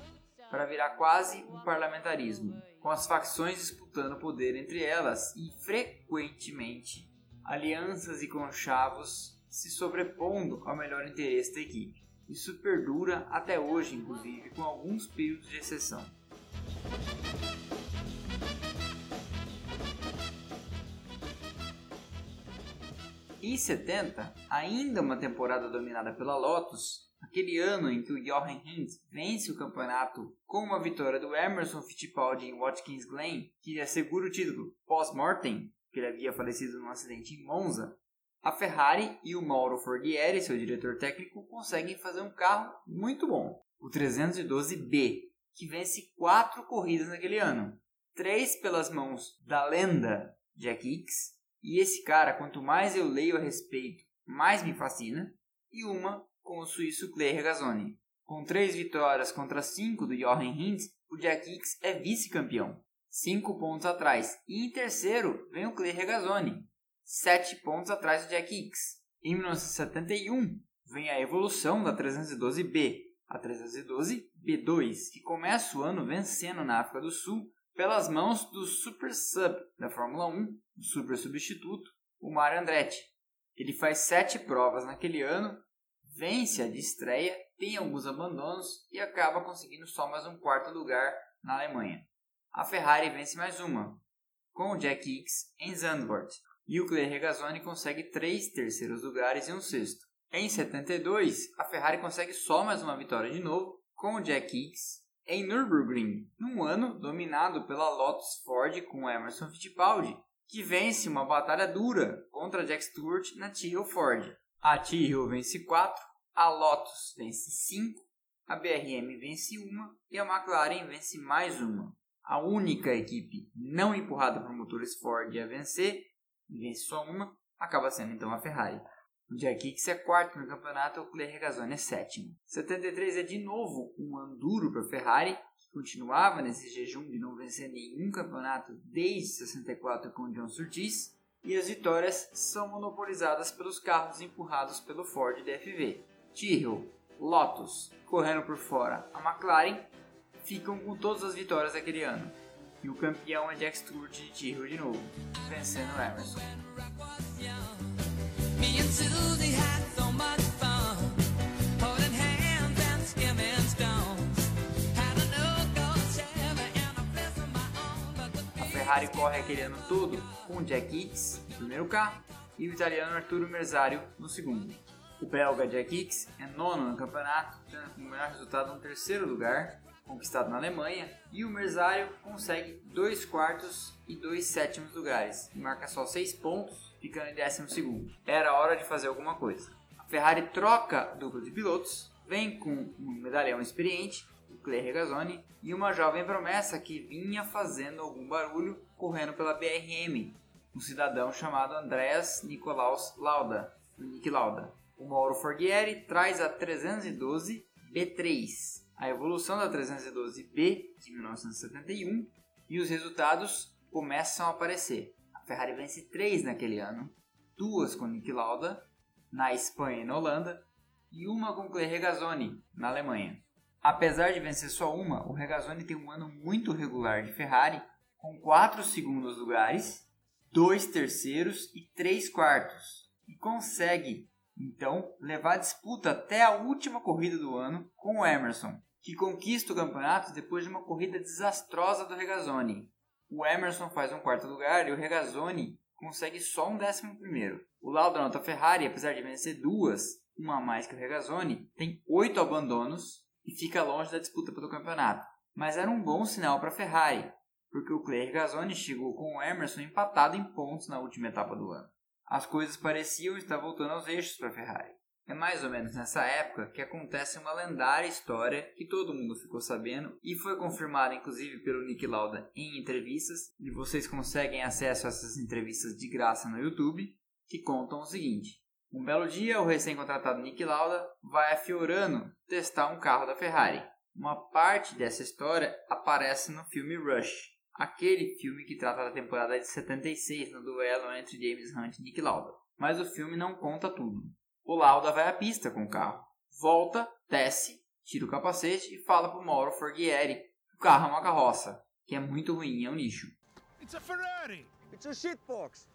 para virar quase um parlamentarismo, com as facções disputando poder entre elas e frequentemente alianças e conchavos se sobrepondo ao melhor interesse da equipe. Isso perdura até hoje, inclusive, com alguns períodos de exceção. Em 70, ainda uma temporada dominada pela Lotus, aquele ano em que o Jochen Hintz vence o campeonato com uma vitória do Emerson Fittipaldi em Watkins Glen, que assegura o título pós-mortem, que ele havia falecido num acidente em Monza, a Ferrari e o Mauro Forghieri, seu diretor técnico, conseguem fazer um carro muito bom, o 312B, que vence quatro corridas naquele ano, três pelas mãos da lenda Jack Hicks e esse cara, quanto mais eu leio a respeito, mais me fascina. E uma com o suíço Clay Regazzoni. Com três vitórias contra cinco do Jochen Hintz, o Jack Hicks é vice-campeão, cinco pontos atrás. E em terceiro vem o Clay Regazzoni, sete pontos atrás do Jack Hicks. Em 1971 vem a evolução da 312B, a 312B2, que começa o ano vencendo na África do Sul pelas mãos do Super Sub da Fórmula 1, o super substituto, o Mario Andretti. Ele faz sete provas naquele ano, vence a de estreia, tem alguns abandonos e acaba conseguindo só mais um quarto lugar na Alemanha. A Ferrari vence mais uma, com o Jack Hicks em Zandvoort, e o Clay Regazzoni consegue três terceiros lugares e um sexto. Em 72, a Ferrari consegue só mais uma vitória de novo, com o Jack Hicks em Nürburgring, num ano dominado pela Lotus Ford com Emerson Fittipaldi, que vence uma batalha dura contra Jack Stewart na Tyrrell Ford. A Tyrrell vence 4, a Lotus vence 5, a BRM vence uma e a McLaren vence mais uma. A única equipe não empurrada por motores Ford a vencer, e vence só uma, acaba sendo então a Ferrari. O Jack Hicks é quarto no campeonato, o Clay Regazzoni é sétimo. 73 é de novo um ano duro para a Ferrari, que continuava nesse jejum de não vencer nenhum campeonato desde 64 com John Surtees, e as vitórias são monopolizadas pelos carros empurrados pelo Ford DFV. Tyrrell, Lotus, correndo por fora, a McLaren ficam com todas as vitórias daquele ano. E o campeão é Jack Stewart de Tyrrell de novo, vencendo Emerson. Ferrari corre aquele ano todo com Jack Hicks no primeiro carro e o italiano Arturo Merzario no segundo. O belga Jack Hicks é nono no campeonato, tendo como melhor resultado um terceiro lugar, conquistado na Alemanha, e o Merzario consegue dois quartos e dois sétimos lugares, e marca só seis pontos ficando em 12. Era hora de fazer alguma coisa. A Ferrari troca dupla de pilotos, vem com um medalhão experiente, o Clay Regazzoni, e uma jovem promessa que vinha fazendo algum barulho correndo pela BRM, um cidadão chamado Andreas Nicolaus Lauda, Nick Lauda. O Mauro Forghieri traz a 312 B3, a evolução da 312B de 1971, e os resultados começam a aparecer. Ferrari vence três naquele ano, duas com Nick Lauda, na Espanha e na Holanda, e uma com Clay Regazzoni, na Alemanha. Apesar de vencer só uma, o Regazzoni tem um ano muito regular de Ferrari, com quatro segundos lugares, dois terceiros e três quartos, e consegue, então, levar a disputa até a última corrida do ano com o Emerson, que conquista o campeonato depois de uma corrida desastrosa do Regazzoni, o Emerson faz um quarto lugar e o Regazzoni consegue só um décimo primeiro. O Lauda nota Ferrari, apesar de vencer duas, uma a mais que o Regazzoni, tem oito abandonos e fica longe da disputa pelo campeonato. Mas era um bom sinal para a Ferrari, porque o Clay Regazzoni chegou com o Emerson empatado em pontos na última etapa do ano. As coisas pareciam estar voltando aos eixos para a Ferrari. É mais ou menos nessa época que acontece uma lendária história que todo mundo ficou sabendo e foi confirmada inclusive pelo Nick Lauda em entrevistas, e vocês conseguem acesso a essas entrevistas de graça no YouTube, que contam o seguinte: um belo dia, o recém-contratado Nick Lauda vai a Fiorano testar um carro da Ferrari. Uma parte dessa história aparece no filme Rush, aquele filme que trata da temporada de 76 no duelo entre James Hunt e Nick Lauda. Mas o filme não conta tudo. O Lauda vai à pista com o carro, volta, desce, tira o capacete e fala para o Mauro Forghieri que o carro é uma carroça, que é muito ruim, é um lixo. It's a Ferrari! It's a shitbox!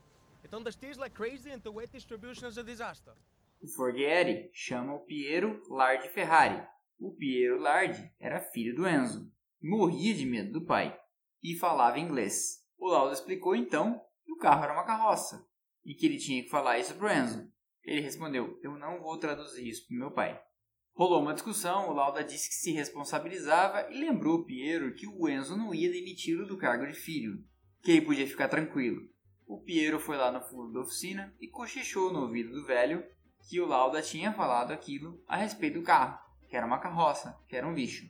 It understeers like crazy and the weight distribution is a disaster. O Forghieri chama o Piero Lardi Ferrari. O Piero Lardi era filho do Enzo, morria de medo do pai e falava inglês. O Lauda explicou então que o carro era uma carroça e que ele tinha que falar isso pro Enzo. Ele respondeu: Eu não vou traduzir isso pro meu pai. Rolou uma discussão, o Lauda disse que se responsabilizava e lembrou o Piero que o Enzo não ia demiti-lo do cargo de filho, que ele podia ficar tranquilo. O Piero foi lá no fundo da oficina e cochichou no ouvido do velho que o Lauda tinha falado aquilo a respeito do carro, que era uma carroça, que era um lixo.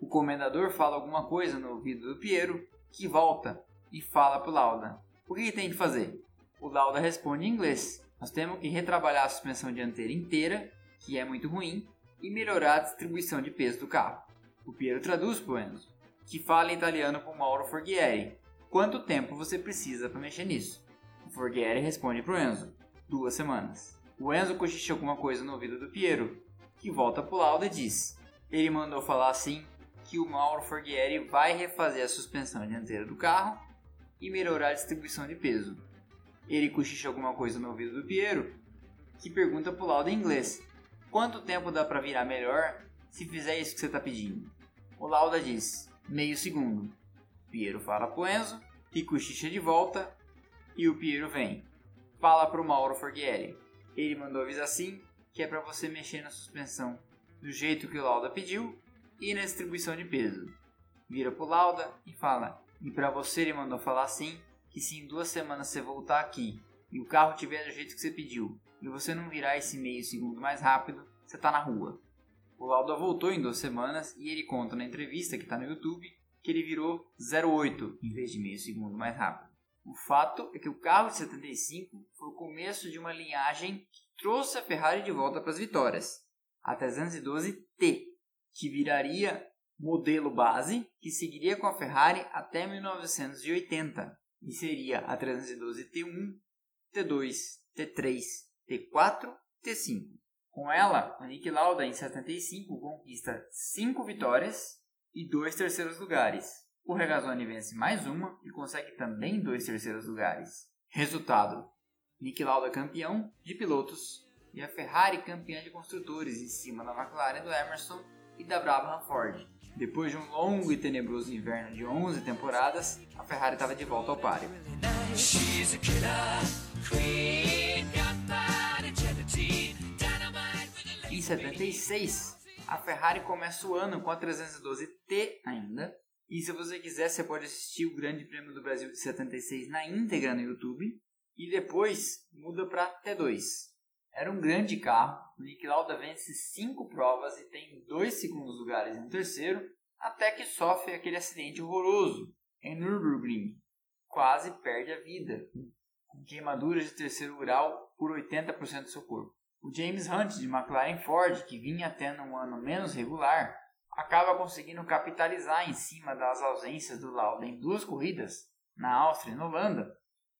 O comendador fala alguma coisa no ouvido do Piero, que volta e fala para o Lauda. O que tem que fazer? O Lauda responde em inglês. Nós temos que retrabalhar a suspensão dianteira inteira, que é muito ruim, e melhorar a distribuição de peso do carro. O Piero traduz para o Enzo, que fala em italiano para o Mauro Forghieri, Quanto tempo você precisa para mexer nisso? O Forghieri responde para o Enzo: duas semanas. O Enzo cochicha alguma coisa no ouvido do Piero, que volta para o laudo e diz: ele mandou falar assim que o Mauro Forghieri vai refazer a suspensão dianteira do carro e melhorar a distribuição de peso. Ele cochicha alguma coisa no ouvido do Piero, que pergunta para o laudo em inglês: quanto tempo dá para virar melhor se fizer isso que você está pedindo? O Lauda diz: meio segundo. Piero fala pro Enzo, e cochicha de volta, e o Piero vem. Fala pro Mauro Forghieri. Ele mandou avisar assim que é para você mexer na suspensão do jeito que o Lauda pediu e na distribuição de peso. Vira pro Lauda e fala: E para você ele mandou falar assim que se em duas semanas você voltar aqui e o carro tiver do jeito que você pediu e você não virar esse meio segundo mais rápido, você tá na rua. O Lauda voltou em duas semanas e ele conta na entrevista que está no YouTube que ele virou 0,8 em vez de meio segundo mais rápido. O fato é que o carro de 75 foi o começo de uma linhagem que trouxe a Ferrari de volta para as vitórias, a 312T, que viraria modelo base que seguiria com a Ferrari até 1980 e seria a 312T1, T2, T3, T4, T5. Com ela, o Nick Lauda em 75 conquista 5 vitórias e dois terceiros lugares. O Regazzoni vence mais uma e consegue também dois terceiros lugares. Resultado: Nick Lauda campeão de pilotos e a Ferrari campeã de construtores em cima da McLaren do Emerson e da Brabham Ford. Depois de um longo e tenebroso inverno de 11 temporadas, a Ferrari estava de volta ao páreo. Em 76, a Ferrari começa o ano com a 312T ainda. E se você quiser, você pode assistir o Grande Prêmio do Brasil de 76 na íntegra no YouTube. E depois muda para T2. Era um grande carro. O Nick Lauda vence cinco provas e tem dois segundos lugares em terceiro, até que sofre aquele acidente horroroso em Nürburgring. Quase perde a vida, com queimaduras de terceiro grau por 80% do seu corpo. O James Hunt de McLaren Ford, que vinha tendo um ano menos regular, acaba conseguindo capitalizar em cima das ausências do Lauda em duas corridas, na Áustria e na Holanda,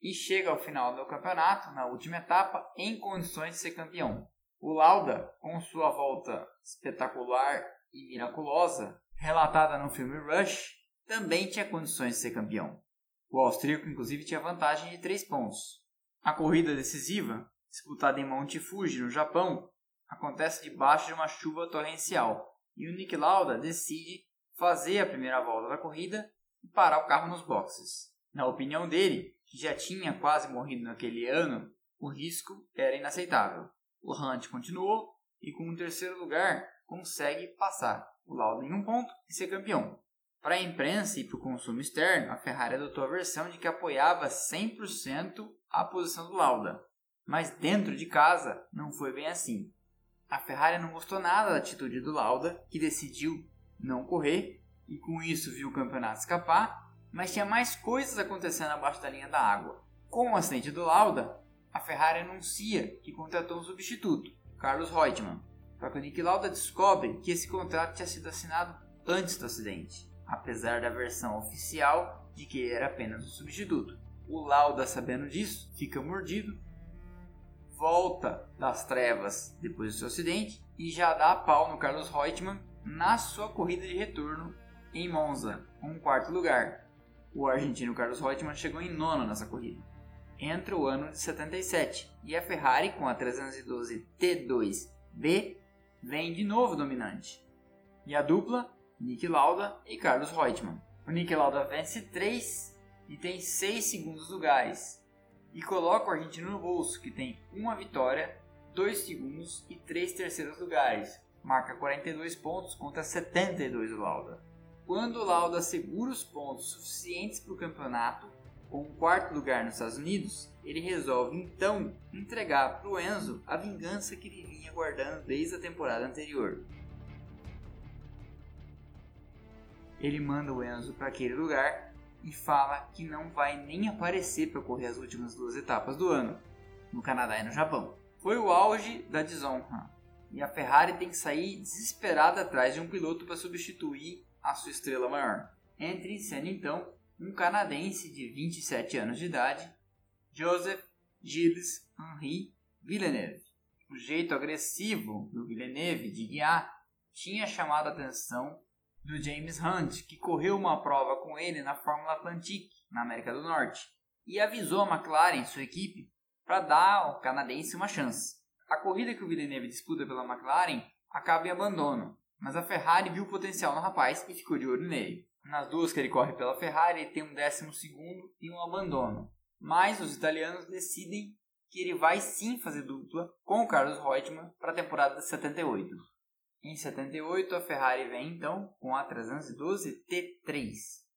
e chega ao final do campeonato, na última etapa, em condições de ser campeão. O Lauda, com sua volta espetacular e miraculosa, relatada no filme Rush, também tinha condições de ser campeão. O austríaco, inclusive, tinha vantagem de 3 pontos. A corrida decisiva disputada em Monte Fuji, no Japão, acontece debaixo de uma chuva torrencial e o Nick Lauda decide fazer a primeira volta da corrida e parar o carro nos boxes. Na opinião dele, que já tinha quase morrido naquele ano, o risco era inaceitável. O Hunt continuou e, com um terceiro lugar, consegue passar o Lauda em um ponto e ser campeão. Para a imprensa e para o consumo externo, a Ferrari adotou a versão de que apoiava 100% a posição do Lauda, mas dentro de casa não foi bem assim. A Ferrari não gostou nada da atitude do Lauda, que decidiu não correr e com isso viu o campeonato escapar, mas tinha mais coisas acontecendo abaixo da linha da água. Com o acidente do Lauda, a Ferrari anuncia que contratou um substituto, Carlos Reutemann, só que o Nick Lauda descobre que esse contrato tinha sido assinado antes do acidente, apesar da versão oficial de que era apenas um substituto. O Lauda, sabendo disso, fica mordido, volta das trevas depois do seu acidente e já dá pau no Carlos Reutemann na sua corrida de retorno em Monza, um quarto lugar. O argentino Carlos Reutemann chegou em nono nessa corrida. Entra o ano de 77 e a Ferrari com a 312 T2B vem de novo dominante. E a dupla, Nick Lauda e Carlos Reutemann. O Nick Lauda vence 3 e tem 6 segundos lugares. E coloca o argentino no bolso, que tem uma vitória, 2 segundos e 3 terceiros lugares. Marca 42 pontos contra 72 do Lauda. Quando o Lauda segura os pontos suficientes para o campeonato, com um quarto lugar nos Estados Unidos, ele resolve então entregar para o Enzo a vingança que ele vinha guardando desde a temporada anterior. Ele manda o Enzo para aquele lugar e fala que não vai nem aparecer para correr as últimas duas etapas do ano, no Canadá e no Japão. Foi o auge da desonra e a Ferrari tem que sair desesperada atrás de um piloto para substituir a sua estrela maior. Entra em cena então um canadense de 27 anos de idade, Joseph Gilles Henri Villeneuve. O jeito agressivo do Villeneuve de guiar tinha chamado a atenção do James Hunt, que correu uma prova com ele na Fórmula Atlantique, na América do Norte, e avisou a McLaren, sua equipe, para dar ao canadense uma chance. A corrida que o Villeneuve disputa pela McLaren acaba em abandono, mas a Ferrari viu o potencial no rapaz e ficou de olho nele. Nas duas que ele corre pela Ferrari, ele tem um décimo segundo e um abandono. Mas os italianos decidem que ele vai sim fazer dupla com o Carlos Reutemann para a temporada de 78. Em 78, a Ferrari vem então com a 312 T3,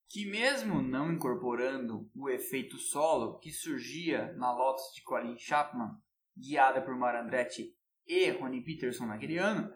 que mesmo não incorporando o efeito solo que surgia na Lotus de Colin Chapman, guiada por Mauro Andretti e Ronnie Peterson naquele ano,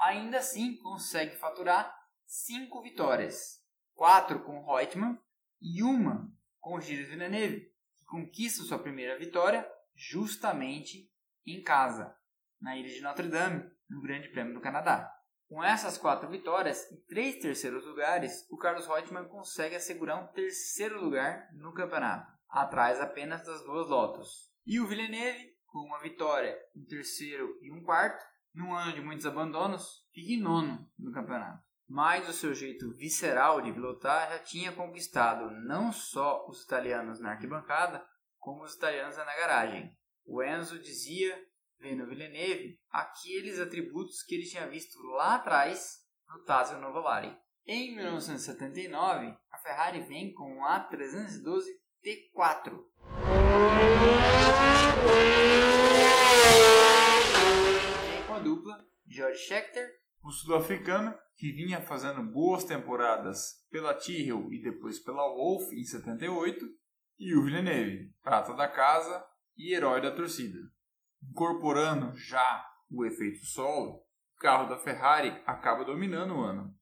ainda assim consegue faturar 5 vitórias, 4 com Reutemann e uma com Gilles Villeneuve, que conquista sua primeira vitória justamente em casa, na ilha de Notre Dame, no Grande Prêmio do Canadá. Com essas quatro vitórias e três terceiros lugares, o Carlos Reutemann consegue assegurar um terceiro lugar no campeonato, atrás apenas das duas Lotus. E o Villeneuve, com uma vitória, um terceiro e um quarto, num ano de muitos abandonos, fica nono no campeonato. Mas o seu jeito visceral de pilotar já tinha conquistado não só os italianos na arquibancada, como os italianos na garagem. O Enzo dizia vendo Villeneuve aqueles atributos que ele tinha visto lá atrás no Tazio Novolari. Em 1979, a Ferrari vem com a 312 T4. Dupla George Scheckter, o sul-africano que vinha fazendo boas temporadas pela Tyrrell e depois pela Wolf em 78, e o Villeneuve, prata da casa e herói da torcida. Incorporando já o efeito solo, o carro da Ferrari acaba dominando o ano.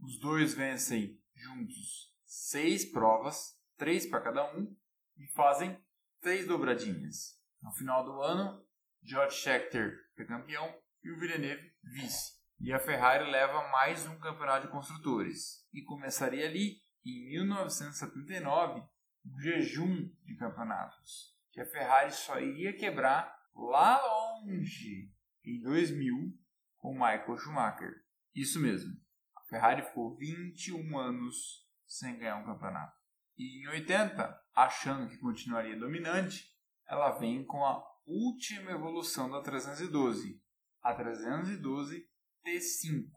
Os dois vencem juntos seis provas, três para cada um, e fazem três dobradinhas. No final do ano, George Scheckter é campeão e o Villeneuve vice. E a Ferrari leva mais um campeonato de construtores. E começaria ali, em 1979, um jejum de campeonatos, que a Ferrari só iria quebrar lá longe, em 2000, com Michael Schumacher. Isso mesmo. A Ferrari ficou 21 anos sem ganhar um campeonato. E em 80, achando que continuaria dominante, ela vem com a última evolução da 312, a 312 T5.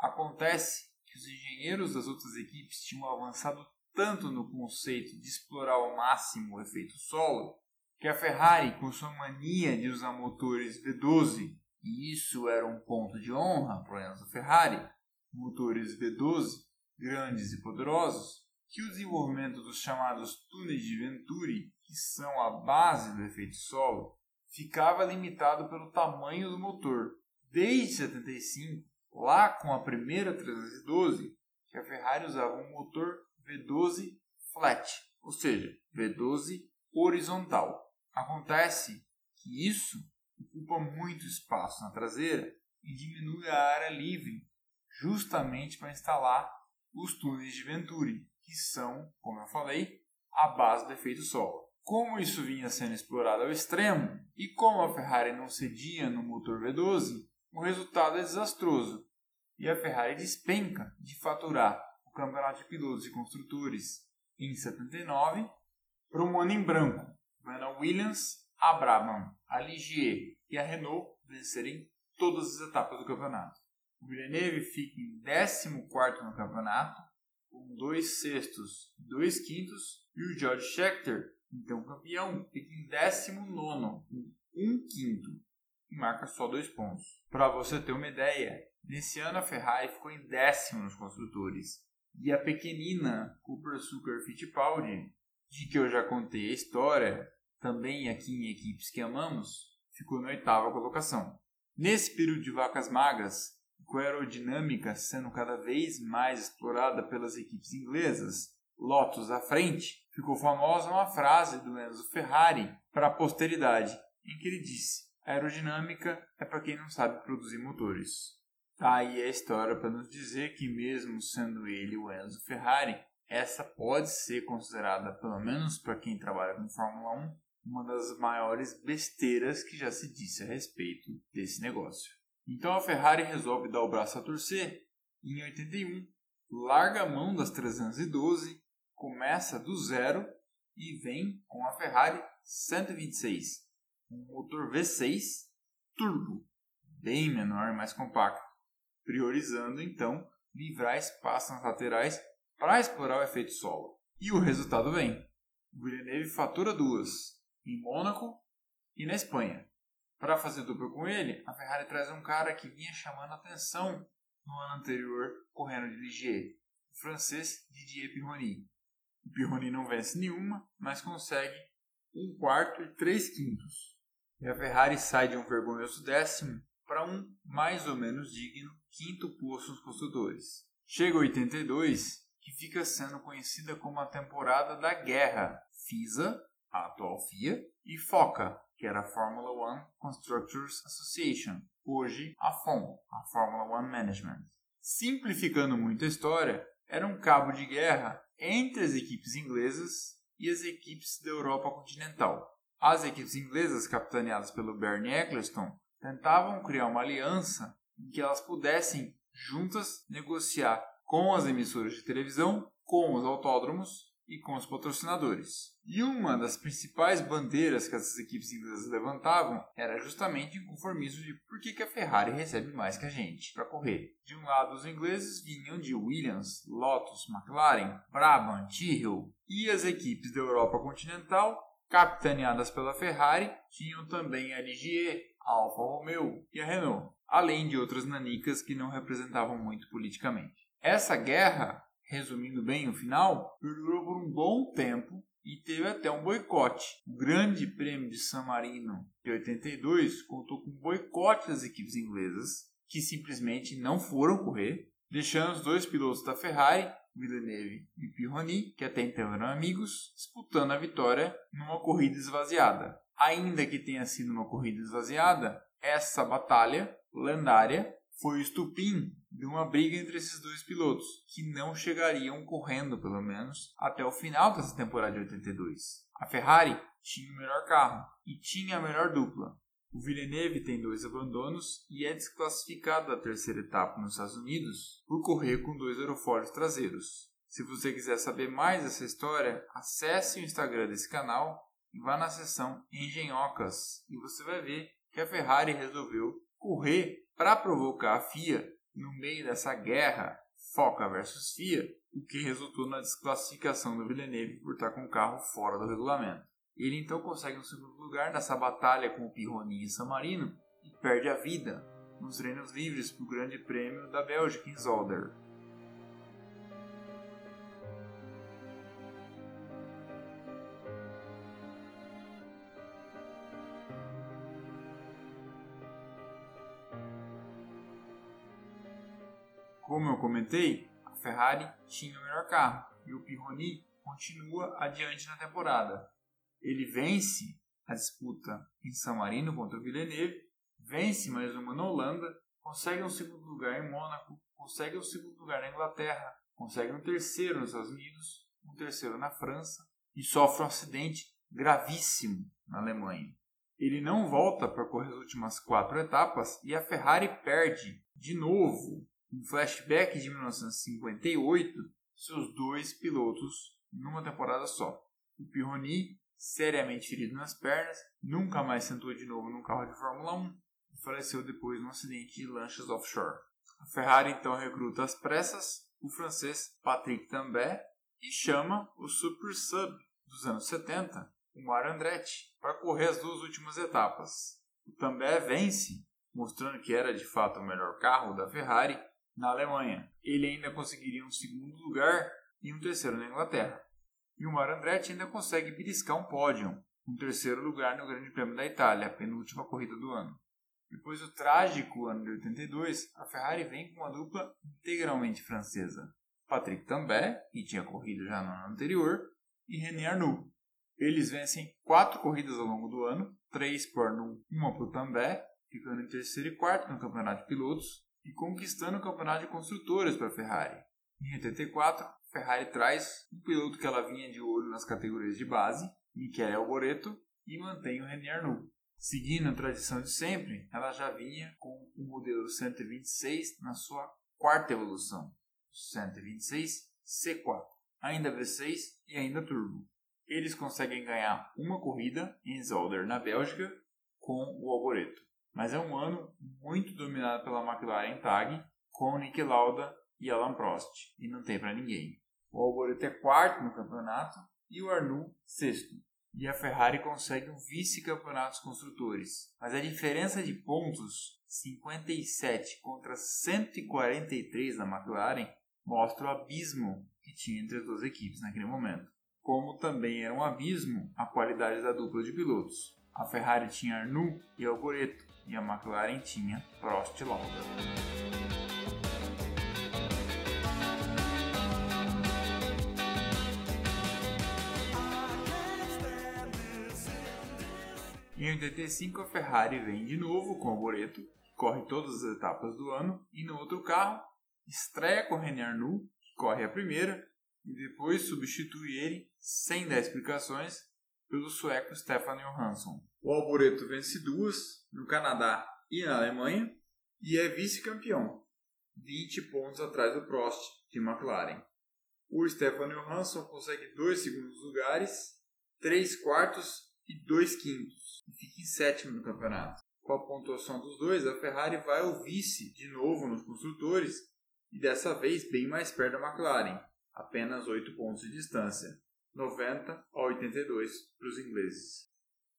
Acontece que os engenheiros das outras equipes tinham avançado tanto no conceito de explorar ao máximo o efeito solo que a Ferrari, com sua mania de usar motores V12, e isso era um ponto de honra para Enzo Ferrari, motores V12 grandes e poderosos, que o desenvolvimento dos chamados túneis de Venturi, que são a base do efeito solo, ficava limitado pelo tamanho do motor, desde 75, lá com a primeira 312, que a Ferrari usava um motor V12 flat, ou seja, V12 horizontal. Acontece que isso ocupa muito espaço na traseira e diminui a área livre, justamente para instalar os túneis de Venturi, que são, como eu falei, a base do efeito solo. Como isso vinha sendo explorado ao extremo e como a Ferrari não cedia no motor V12, o resultado é desastroso e a Ferrari despenca de faturar o campeonato de pilotos e construtores em 79 para um ano em branco, vendo a Williams, a Brabham, a Ligier e a Renault vencerem todas as etapas do campeonato. O Villeneuve fica em 14 no campeonato, com 2 sextos e 2 quintos, e o George Scheckter, então campeão, fica em 19 com 1 quinto e marca só 2 pontos. Para você ter uma ideia, nesse ano a Ferrari ficou em décimo nos construtores e a pequenina Cooper Sucker Fittipaldi, de que eu já contei a história, também aqui em equipes que amamos, ficou na oitava colocação. Nesse período de vacas magras, com a aerodinâmica sendo cada vez mais explorada pelas equipes inglesas, Lotus à frente, ficou famosa uma frase do Enzo Ferrari para a posteridade, em que ele disse: aerodinâmica é para quem não sabe produzir motores. Tá aí a história para nos dizer que, mesmo sendo ele o Enzo Ferrari, essa pode ser considerada, pelo menos para quem trabalha com Fórmula 1, uma das maiores besteiras que já se disse a respeito desse negócio. Então a Ferrari resolve dar o braço a torcer e em 81 larga a mão das 312, começa do zero e vem com a Ferrari 126, um motor V6 turbo, bem menor e mais compacto, priorizando então livrar espaço nas laterais para explorar o efeito solo. E o resultado vem. O Villeneuve fatura duas, em Mônaco e na Espanha. Para fazer dupla com ele, a Ferrari traz um cara que vinha chamando atenção no ano anterior correndo de Ligier, o francês Didier Pironi. O Pironi não vence nenhuma, mas consegue um quarto e três quintos. E a Ferrari sai de um vergonhoso décimo para um mais ou menos digno quinto posto nos construtores. Chega 82, que fica sendo conhecida como a temporada da guerra. FISA, a atual FIA, e FOCA, que era a Formula One Constructors Association, hoje a FOM, a Formula One Management. Simplificando muito a história, era um cabo de guerra entre as equipes inglesas e as equipes da Europa continental. As equipes inglesas, capitaneadas pelo Bernie Eccleston, tentavam criar uma aliança em que elas pudessem juntas negociar com as emissoras de televisão, com os autódromos e com os patrocinadores. E uma das principais bandeiras que essas equipes inglesas levantavam era justamente o conformismo de por que, que a Ferrari recebe mais que a gente para correr. De um lado, os ingleses vinham de Williams, Lotus, McLaren, Brabham, Tyrrell e as equipes da Europa continental, capitaneadas pela Ferrari, tinham também a Ligier, a Alfa Romeo e a Renault, além de outras nanicas que não representavam muito politicamente. Essa guerra resumindo bem o final, durou por um bom tempo e teve até um boicote. O Grande Prêmio de San Marino de 82 contou com um boicote das equipes inglesas, que simplesmente não foram correr, deixando os dois pilotos da Ferrari, Villeneuve e Pironi, que até então eram amigos, disputando a vitória numa corrida esvaziada. Ainda que tenha sido uma corrida esvaziada, essa batalha lendária foi o estupim de uma briga entre esses dois pilotos, que não chegariam correndo, pelo menos, até o final dessa temporada de 82. A Ferrari tinha o melhor carro e tinha a melhor dupla. O Villeneuve tem dois abandonos e é desclassificado da terceira etapa nos Estados Unidos por correr com dois aerofólios traseiros. Se você quiser saber mais dessa história, acesse o Instagram desse canal e vá na seção Engenhocas e você vai ver que a Ferrari resolveu correr para provocar a FIA no meio dessa guerra Foca versus FIA, o que resultou na desclassificação do Villeneuve por estar com o carro fora do regulamento. Ele então consegue um segundo lugar nessa batalha com o Pironi e San Marino e perde a vida nos treinos livres para o Grande Prêmio da Bélgica em Zolder. Comentei, a Ferrari tinha o melhor carro e o Pironi continua adiante na temporada. Ele vence a disputa em San Marino contra o Villeneuve, vence mais uma na Holanda, consegue um segundo lugar em Mônaco, consegue um segundo lugar na Inglaterra, consegue um terceiro nos Estados Unidos, um terceiro na França e sofre um acidente gravíssimo na Alemanha. Ele não volta para correr as últimas quatro etapas e a Ferrari perde de novo, um flashback de 1958, seus dois pilotos numa temporada só. O Pironi, seriamente ferido nas pernas, nunca mais sentou de novo num carro de Fórmula 1 e faleceu depois num acidente de lanchas offshore. A Ferrari então recruta às pressas o francês Patrick Tambay e chama o Super Sub dos anos 70, o Mario Andretti, para correr as duas últimas etapas. O Tambay vence, mostrando que era de fato o melhor carro da Ferrari na Alemanha. Ele ainda conseguiria um segundo lugar e um terceiro na Inglaterra. E o Mario Andretti ainda consegue beliscar um pódio, um terceiro lugar no Grande Prêmio da Itália, a penúltima corrida do ano. Depois do trágico ano de 82, a Ferrari vem com uma dupla integralmente francesa. Patrick Tambay, que tinha corrido já no ano anterior, e René Arnoux. Eles vencem quatro corridas ao longo do ano, três por Arnoux, uma o Tambay, ficando em terceiro e quarto no campeonato de pilotos e conquistando o campeonato de construtores para a Ferrari. Em 84, a Ferrari traz um piloto que ela vinha de olho nas categorias de base, Michele Alboreto, e mantém o René Arnoux. Seguindo a tradição de sempre, ela já vinha com o modelo 126 na sua quarta evolução, 126 C4, ainda V6 e ainda turbo. Eles conseguem ganhar uma corrida em Zolder, na Bélgica, com o Alboreto. Mas é um ano muito dominado pela McLaren Tag, com Nick Lauda e Alan Prost, e não tem para ninguém. O Alboreto é quarto no campeonato e o Arnoux sexto e a Ferrari consegue um vice-campeonato dos construtores. Mas a diferença de pontos, 57 contra 143 da McLaren, mostra o abismo que tinha entre as duas equipes naquele momento. Como também era um abismo a qualidade da dupla de pilotos. A Ferrari tinha Arnoux e Alboreto, e a McLaren tinha Prost Lauda. Em 85, a Ferrari vem de novo com o Boreto, corre todas as etapas do ano, e no outro carro, estreia com René Arnoux, que corre a primeira, e depois substitui ele, sem dar explicações, pelo sueco Stefan Johansson. O Alboreto vence duas, no Canadá e na Alemanha, e é vice-campeão, 20 pontos atrás do Prost, de McLaren. O Stefan Johansson consegue dois segundos lugares, três quartos e dois quintos e fica em sétimo no campeonato. Com a pontuação dos dois, a Ferrari vai ao vice de novo nos construtores e dessa vez bem mais perto da McLaren, apenas 8 pontos de distância, 90 a 82 para os ingleses.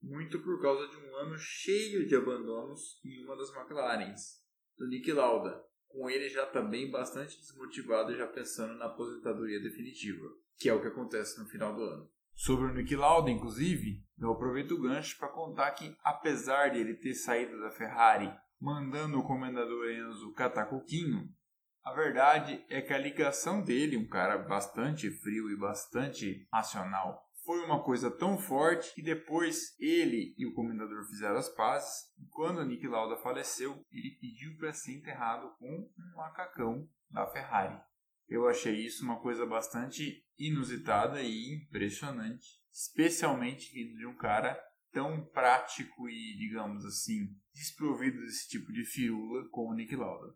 Muito por causa de um ano cheio de abandonos em uma das McLarens, do Nick Lauda, com ele já também bastante desmotivado e já pensando na aposentadoria definitiva, que é o que acontece no final do ano. Sobre o Nick Lauda, inclusive, eu aproveito o gancho para contar que, apesar de ele ter saído da Ferrari mandando o comendador Enzo catar coquinho, a verdade é que a ligação dele, um cara bastante frio e bastante racional, foi uma coisa tão forte que depois ele e o comendador fizeram as pazes. E quando Nick Lauda faleceu, ele pediu para ser enterrado com um macacão da Ferrari. Eu achei isso uma coisa bastante inusitada e impressionante, especialmente vindo de um cara tão prático e, digamos assim, desprovido desse tipo de firula como o Nick Lauda.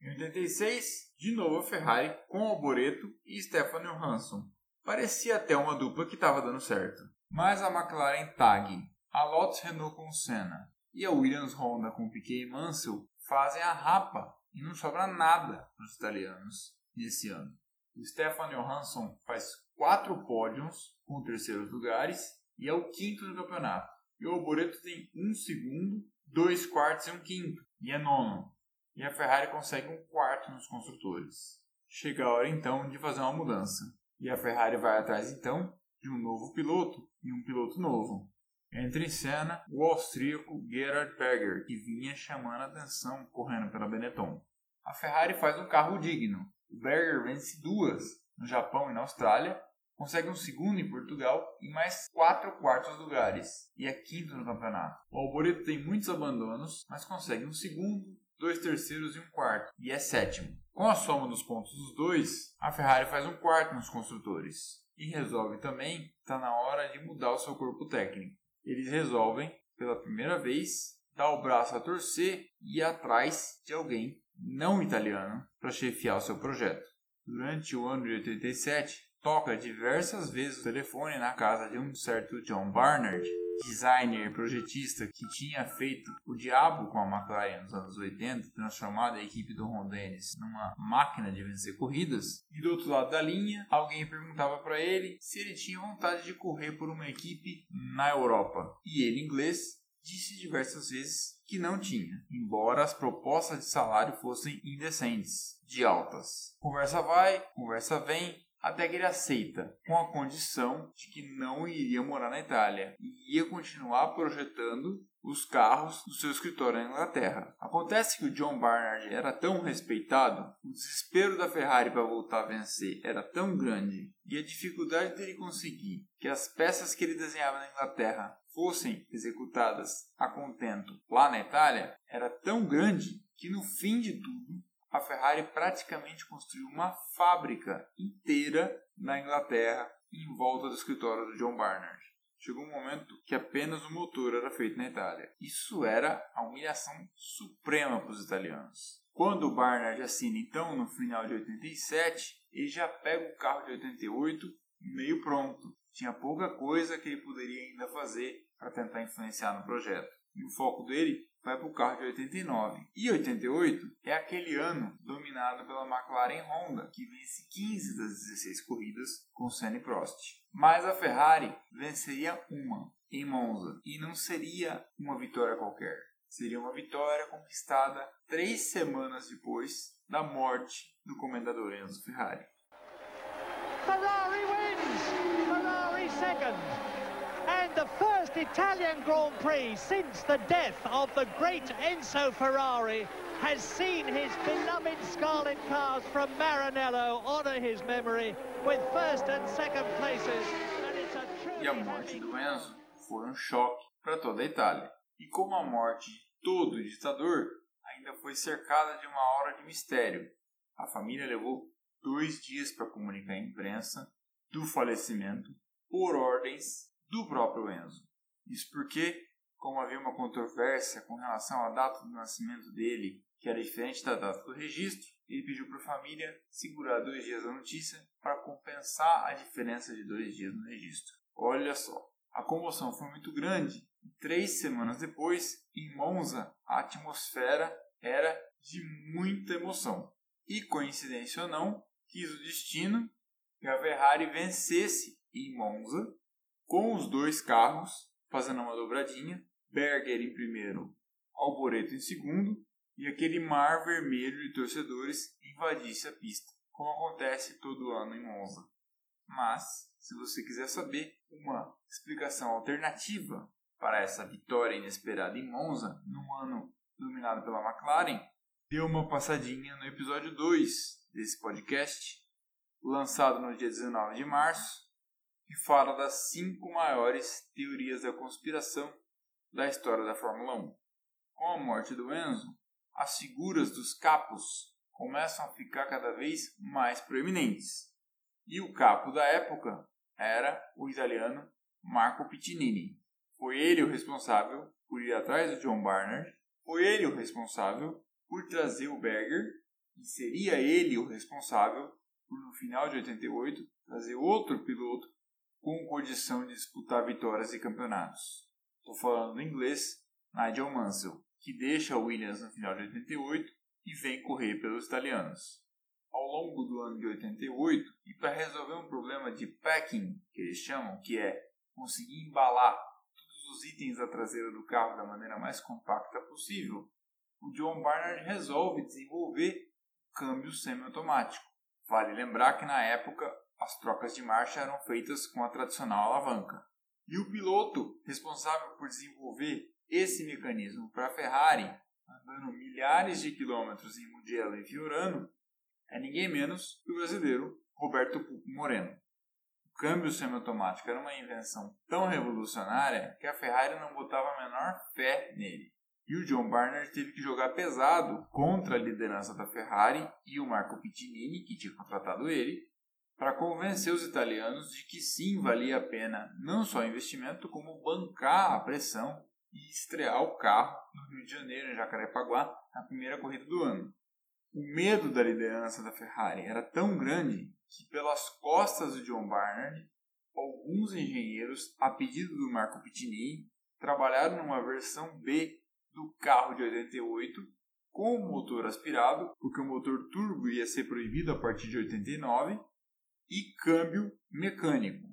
Em 86, de novo a Ferrari com Alboreto e Stefan Johansson. Parecia até uma dupla que estava dando certo. Mas a McLaren Tag, a Lotus Renault com Senna e a Williams Honda com Piquet e Mansell fazem a rapa e não sobra nada para os italianos nesse ano. O Stefan Johansson faz quatro pódios com terceiros lugares e é o quinto do campeonato. E o Boreto tem um segundo, dois quartos e um quinto, e é nono. E a Ferrari consegue um quarto nos construtores. Chega a hora então de fazer uma mudança. E a Ferrari vai atrás então de um novo piloto e um piloto novo. Entra em cena o austríaco Gerhard Berger, que vinha chamando a atenção correndo pela Benetton. A Ferrari faz um carro digno. O Berger vence duas no Japão e na Austrália, consegue um segundo em Portugal e mais quatro quartos lugares e é quinto no campeonato. O Alboreto tem muitos abandonos, mas consegue um segundo, dois terceiros e um quarto e é sétimo. Com a soma dos pontos dos dois, a Ferrari faz um quarto nos construtores e resolve também está na hora de mudar o seu corpo técnico. Eles resolvem, pela primeira vez, dar o braço a torcer e ir atrás de alguém não italiano para chefiar o seu projeto. Durante o ano de 87, toca diversas vezes o telefone na casa de um certo John Barnard, designer projetista que tinha feito o diabo com a McLaren nos anos 80, transformado a equipe do Ron Dennis numa máquina de vencer corridas. E do outro lado da linha, alguém perguntava para ele se ele tinha vontade de correr por uma equipe na Europa. E ele, inglês, disse diversas vezes que não tinha, embora as propostas de salário fossem indecentes, de altas. Conversa vai, conversa vem, até que ele aceita, com a condição de que não iria morar na Itália e ia continuar projetando os carros do seu escritório na Inglaterra. Acontece que o John Barnard era tão respeitado, o desespero da Ferrari para voltar a vencer era tão grande e a dificuldade dele conseguir que as peças que ele desenhava na Inglaterra fossem executadas a contento lá na Itália era tão grande que no fim de tudo a Ferrari praticamente construiu uma fábrica inteira na Inglaterra em volta do escritório do John Barnard. Chegou um momento que apenas o motor era feito na Itália. Isso era a humilhação suprema para os italianos. Quando o Barnard assina então no final de 87, ele já pega o carro de 88 meio pronto. Tinha pouca coisa que ele poderia ainda fazer para tentar influenciar no projeto. E o foco dele vai para o carro de 89. E 88 é aquele ano dominado pela McLaren Honda, que vence 15 das 16 corridas com Senna e Prost. Mas a Ferrari venceria uma em Monza e não seria uma vitória qualquer. Seria uma vitória conquistada três semanas depois da morte do comendador Enzo Ferrari. Ferrari wins! Ferrari second! First Italian Grand Prix since the death of the great Enzo Ferrari has seen his beloved Scarlet cars from Maranello honour his memory with first and second places. And it's e a morte do Enzo foi um choque para toda a Itália. E como a morte de todo ditador ainda foi cercada de uma hora de mistério, a família levou dois dias para comunicar à imprensa do falecimento por ordens do próprio Enzo. Isso porque, como havia uma controvérsia com relação à data do nascimento dele, que era diferente da data do registro, ele pediu para a família segurar dois dias a notícia para compensar a diferença de dois dias no registro. Olha só, a comoção foi muito grande três semanas depois, em Monza, a atmosfera era de muita emoção. E coincidência ou não, quis o destino que a Ferrari vencesse em Monza com os dois carros fazendo uma dobradinha, Berger em primeiro, Alboreto em segundo, e aquele mar vermelho de torcedores invadisse a pista, como acontece todo ano em Monza. Mas, se você quiser saber uma explicação alternativa para essa vitória inesperada em Monza, num ano dominado pela McLaren, dê uma passadinha no episódio 2 desse podcast, lançado no dia 19 de março, que fala das cinco maiores teorias da conspiração da história da Fórmula 1. Com a morte do Enzo, as figuras dos capos começam a ficar cada vez mais proeminentes. E o capo da época era o italiano Marco Pittinini. Foi ele o responsável por ir atrás do John Barnard, foi ele o responsável por trazer o Berger, e seria ele o responsável por, no final de 88, trazer outro piloto com condição de disputar vitórias e campeonatos. Estou falando em inglês Nigel Mansell, que deixa a Williams no final de 88 e vem correr pelos italianos. Ao longo do ano de 88, e para resolver um problema de packing, que eles chamam, que é conseguir embalar todos os itens da traseira do carro da maneira mais compacta possível, o John Barnard resolve desenvolver câmbio semiautomático. Vale lembrar que na época as trocas de marcha eram feitas com a tradicional alavanca. E o piloto responsável por desenvolver esse mecanismo para a Ferrari andando milhares de quilômetros em Mugello e Fiorano, é ninguém menos que o brasileiro Roberto Moreno. O câmbio semiautomático era uma invenção tão revolucionária que a Ferrari não botava a menor fé nele. E o John Barnard teve que jogar pesado contra a liderança da Ferrari e o Marco Pittinini, que tinha contratado ele, para convencer os italianos de que sim valia a pena não só o investimento, como bancar a pressão e estrear o carro no Rio de Janeiro, em Jacarepaguá, na primeira corrida do ano. O medo da liderança da Ferrari era tão grande que, pelas costas de John Barnard, alguns engenheiros, a pedido do Marco Pittinini, trabalharam numa versão B do carro de 88 com motor aspirado, porque o motor turbo ia ser proibido a partir de 89, e câmbio mecânico,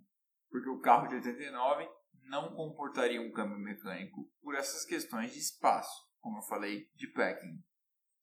porque o carro de 89 não comportaria um câmbio mecânico por essas questões de espaço, como eu falei, de packing.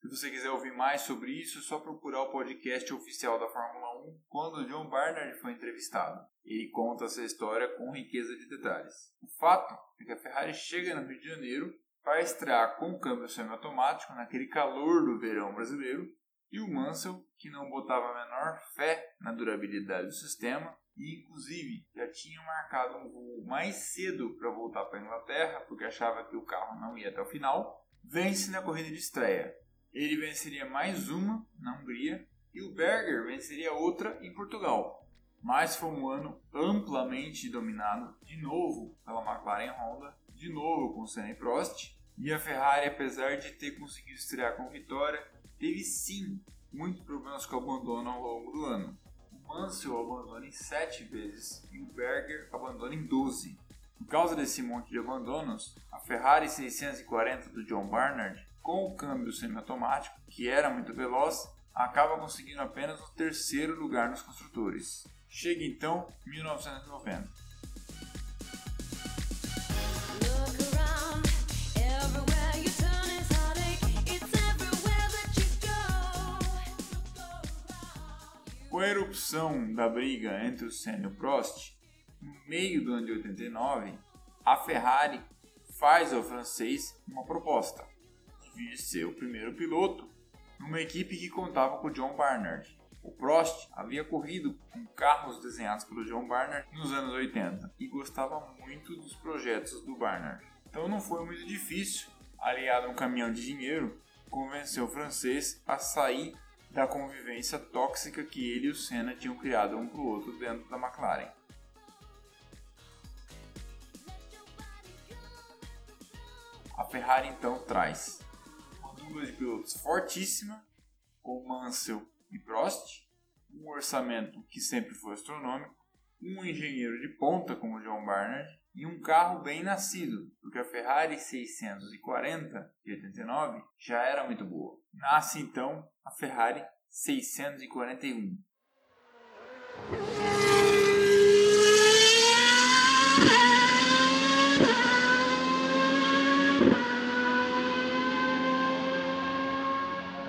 Se você quiser ouvir mais sobre isso, é só procurar o podcast oficial da Fórmula 1 quando o John Barnard foi entrevistado. Ele conta essa história com riqueza de detalhes. O fato é que a Ferrari chega no Rio de Janeiro para estrear com câmbio semiautomático naquele calor do verão brasileiro e o Mansell, que não botava a menor fé na durabilidade do sistema e, inclusive, já tinha marcado um voo mais cedo para voltar para a Inglaterra porque achava que o carro não ia até o final, vence na corrida de estreia. Ele venceria mais uma na Hungria e o Berger venceria outra em Portugal. Mas foi um ano amplamente dominado de novo pela McLaren Honda, de novo com Senna e Prost, e a Ferrari, apesar de ter conseguido estrear com vitória, teve sim muitos problemas com o abandono ao longo do ano. O Mansell abandona em 7 vezes e o Berger abandona em 12. Por causa desse monte de abandonos, a Ferrari 640 do John Barnard, com o câmbio semiautomático, que era muito veloz, acaba conseguindo apenas o terceiro lugar nos construtores. Chega então 1990. Com a erupção da briga entre o Senna e o Prost, no meio do ano de 89, a Ferrari faz ao francês uma proposta de vir ser o primeiro piloto numa equipe que contava com John Barnard. O Prost havia corrido com carros desenhados pelo John Barnard nos anos 80 e gostava muito dos projetos do Barnard. Então não foi muito difícil, aliado a um caminhão de dinheiro, convencer o francês a sair da convivência tóxica que ele e o Senna tinham criado um para o outro dentro da McLaren. A Ferrari então traz uma dupla de pilotos fortíssima, com Mansell e Prost, um orçamento que sempre foi astronômico, um engenheiro de ponta como John Barnard e um carro bem nascido, porque a Ferrari 640 de 89 já era muito boa. Nasce então a Ferrari 641.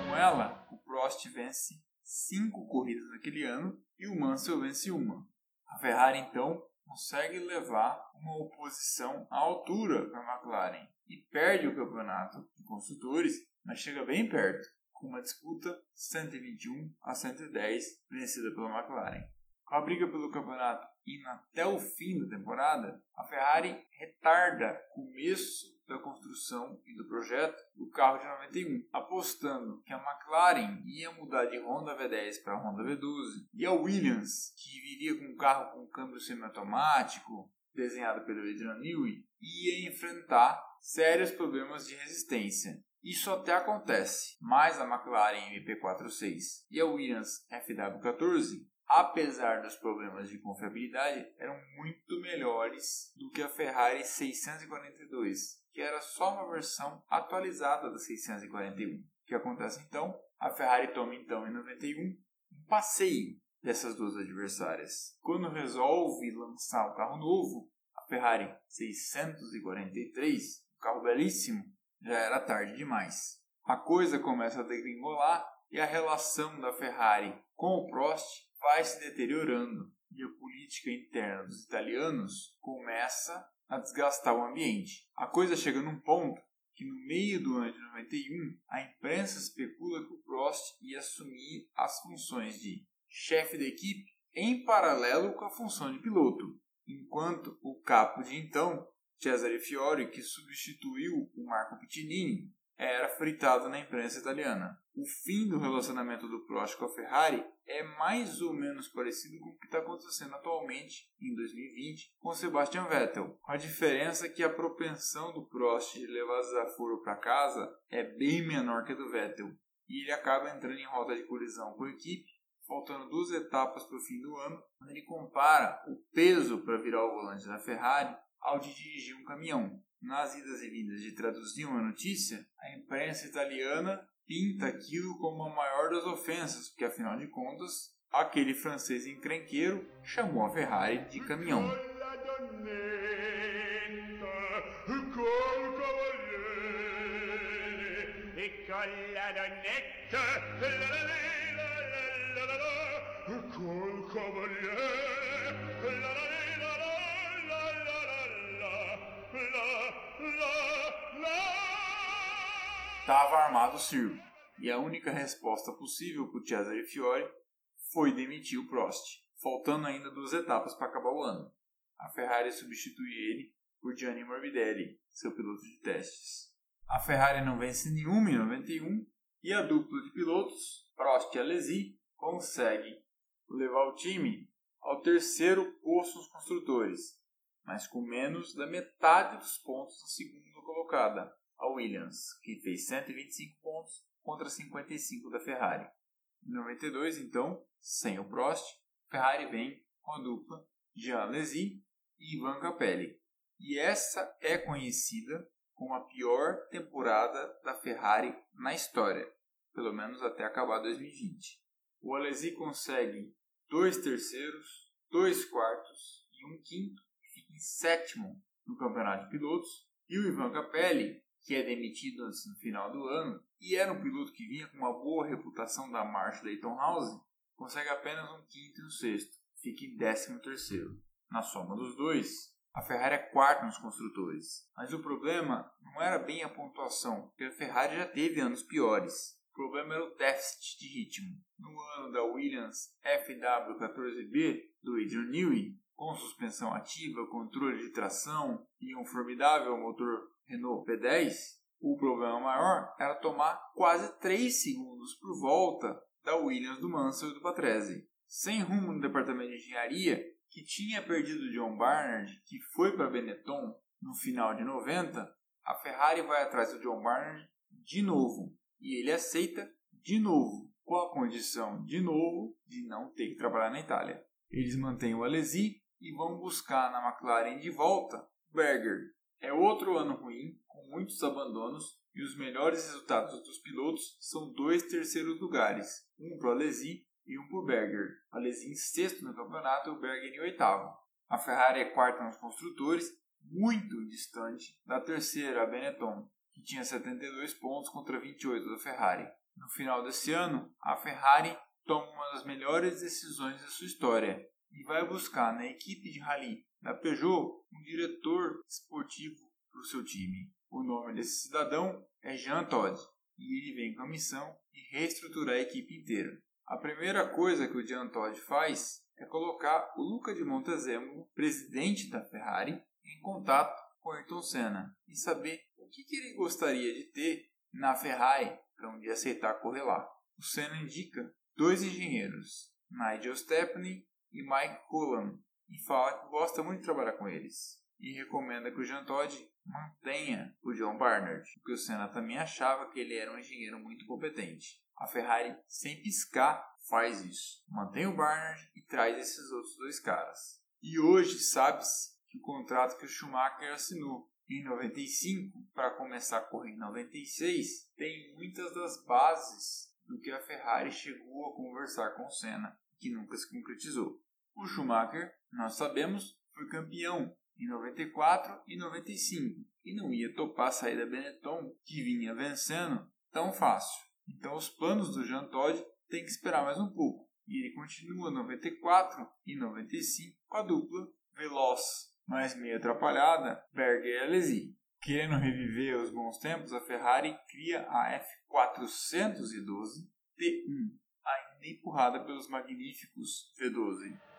Com ela, o Prost vence cinco corridas naquele ano e o Mansell vence uma. A Ferrari então consegue levar uma oposição à altura para a McLaren e perde o campeonato de construtores, mas chega bem perto, com uma disputa 121 a 110 vencida pela McLaren. Com a briga pelo campeonato indo até o fim da temporada, a Ferrari retarda o começo da construção e do projeto do carro de 91, apostando que a McLaren ia mudar de Honda V10 para Honda V12 e a Williams, que viria com um carro com câmbio semiautomático, desenhado pelo Adrian Newey, ia enfrentar sérios problemas de resistência. Isso até acontece, mas a McLaren MP46 e a Williams FW14 apesar dos problemas de confiabilidade, eram muito melhores do que a Ferrari 642, que era só uma versão atualizada da 641. O que acontece então? A Ferrari toma então em 91 um passeio dessas duas adversárias. Quando resolve lançar um carro novo, a Ferrari 643, um carro belíssimo, já era tarde demais. A coisa começa a degringolar e a relação da Ferrari com o Prost vai se deteriorando e a política interna dos italianos começa a desgastar o ambiente. A coisa chega num ponto que no meio do ano de 91 a imprensa especula que o Prost ia assumir as funções de chefe da equipe em paralelo com a função de piloto, enquanto o capo de então, Cesare Fiore, que substituiu o Marco Pittinini, era fritado na imprensa italiana. O fim do relacionamento do Prost com a Ferrari é mais ou menos parecido com o que está acontecendo atualmente, em 2020, com Sebastian Vettel. A diferença é que a propensão do Prost de levar desaforo para casa é bem menor que a do Vettel, e ele acaba entrando em rota de colisão com a equipe, faltando duas etapas para o fim do ano, quando ele compara o peso para virar o volante da Ferrari ao de dirigir um caminhão. Nas idas e vindas de traduzir uma notícia, a imprensa italiana pinta aquilo como a maior das ofensas, porque afinal de contas, aquele francês encrenqueiro chamou a Ferrari de caminhão. Estava armado o circo, e a única resposta possível para o Cesare Fiore foi demitir o Prost, faltando ainda duas etapas para acabar o ano. A Ferrari substitui ele por Gianni Morbidelli, seu piloto de testes. A Ferrari não vence nenhuma em 91 e a dupla de pilotos, Prost e Alesi, consegue levar o time ao terceiro posto nos construtores, mas com menos da metade dos pontos da segunda colocada, a Williams, que fez 125 pontos contra 55 da Ferrari. Em 92, então, sem o Prost, Ferrari vem com a dupla Jean Alesi e Ivan Capelli. E essa é conhecida como a pior temporada da Ferrari na história, pelo menos até acabar 2020. O Alesi consegue dois terceiros, dois quartos e um quinto, e fica em sétimo no campeonato de pilotos. E o Ivan Capelli que é demitido antes no final do ano, e era um piloto que vinha com uma boa reputação da marcha Dayton House, consegue apenas um quinto e um sexto, fica em décimo terceiro. Na soma dos dois, a Ferrari é quarta nos construtores. Mas o problema não era bem a pontuação, porque a Ferrari já teve anos piores. O problema era o déficit de ritmo. No ano da Williams FW14B do Adrian Newey, com suspensão ativa, controle de tração e um formidável motor Renault P10, o problema maior era tomar quase 3 segundos por volta da Williams do Mansell e do Patrese. Sem rumo no departamento de engenharia, que tinha perdido John Barnard, que foi para Benetton no final de 90, a Ferrari vai atrás do John Barnard de novo. E ele aceita de novo, com a condição de novo de não ter que trabalhar na Itália. Eles mantêm o Alesi e vão buscar na McLaren de volta Berger, é outro ano ruim, com muitos abandonos, e os melhores resultados dos pilotos são dois terceiros lugares, um para o Alesi e um para o Berger. Alesi em sexto no campeonato e o Berger em oitavo. A Ferrari é quarta nos construtores, muito distante da terceira, a Benetton, que tinha 72 pontos contra 28 da Ferrari. No final desse ano, a Ferrari toma uma das melhores decisões da sua história e vai buscar na equipe de rally da Peugeot um diretor esportivo para o seu time. O nome desse cidadão é Jean Todt e ele vem com a missão de reestruturar a equipe inteira. A primeira coisa que o Jean Todt faz é colocar o Luca de Montezemolo, presidente da Ferrari, em contato com Ayrton Senna e saber o que, que ele gostaria de ter na Ferrari para um dia aceitar correr lá. O Senna indica dois engenheiros, Nigel Stepney e Mike Cullen, e fala que gosta muito de trabalhar com eles. E recomenda que o Jean Todt mantenha o John Barnard, porque o Senna também achava que ele era um engenheiro muito competente. A Ferrari, sem piscar, faz isso. Mantém o Barnard e traz esses outros dois caras. E hoje sabe-se que o contrato que o Schumacher assinou em 95 para começar a correr em 96 tem muitas das bases do que a Ferrari chegou a conversar com o Senna, que nunca se concretizou. O Schumacher, nós sabemos, foi campeão em 94 e 95 e não ia topar sair da Benetton, que vinha vencendo, tão fácil. Então os planos do Jean Todt têm que esperar mais um pouco. E ele continua 94 e 95 com a dupla veloz, mas meio atrapalhada, Berger e Alesi. Querendo reviver os bons tempos, a Ferrari cria a F412 T1, ainda empurrada pelos magníficos V12.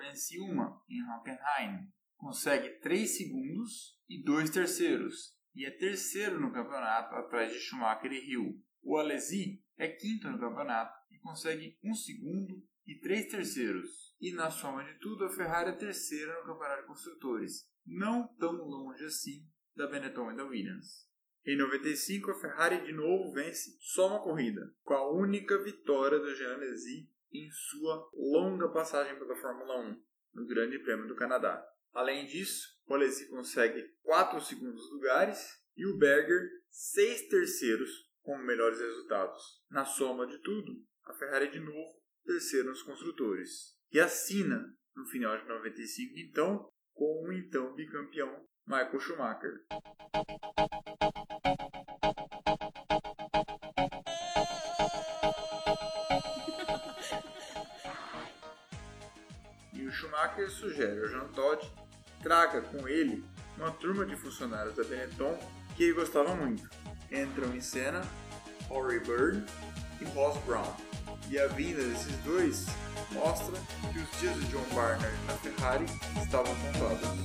Vence uma em Hockenheim, consegue 3 segundos e 2 terceiros, e é terceiro no campeonato atrás de Schumacher e Hill. O Alesi é quinto no campeonato e consegue 1 segundo e 3 terceiros. E na soma de tudo, a Ferrari é terceira no campeonato de construtores, não tão longe assim da Benetton e da Williams. Em 95, a Ferrari de novo vence só uma corrida, com a única vitória do Jean Alesi em sua longa passagem pela Fórmula 1, no Grande Prêmio do Canadá. Além disso, o Alesi consegue 4 segundos lugares e o Berger 6 terceiros como melhores resultados. Na soma de tudo, a Ferrari de novo terceiro nos construtores. E assina no final de 95 então com o então bicampeão Michael Schumacher. E o Schumacher sugere ao Jean Todt traga com ele uma turma de funcionários da Benetton que ele gostava muito. Entram em cena Horry Byrne e Ross Brown. E a vinda desses dois mostra que os dias de John Barnard na Ferrari estavam contados.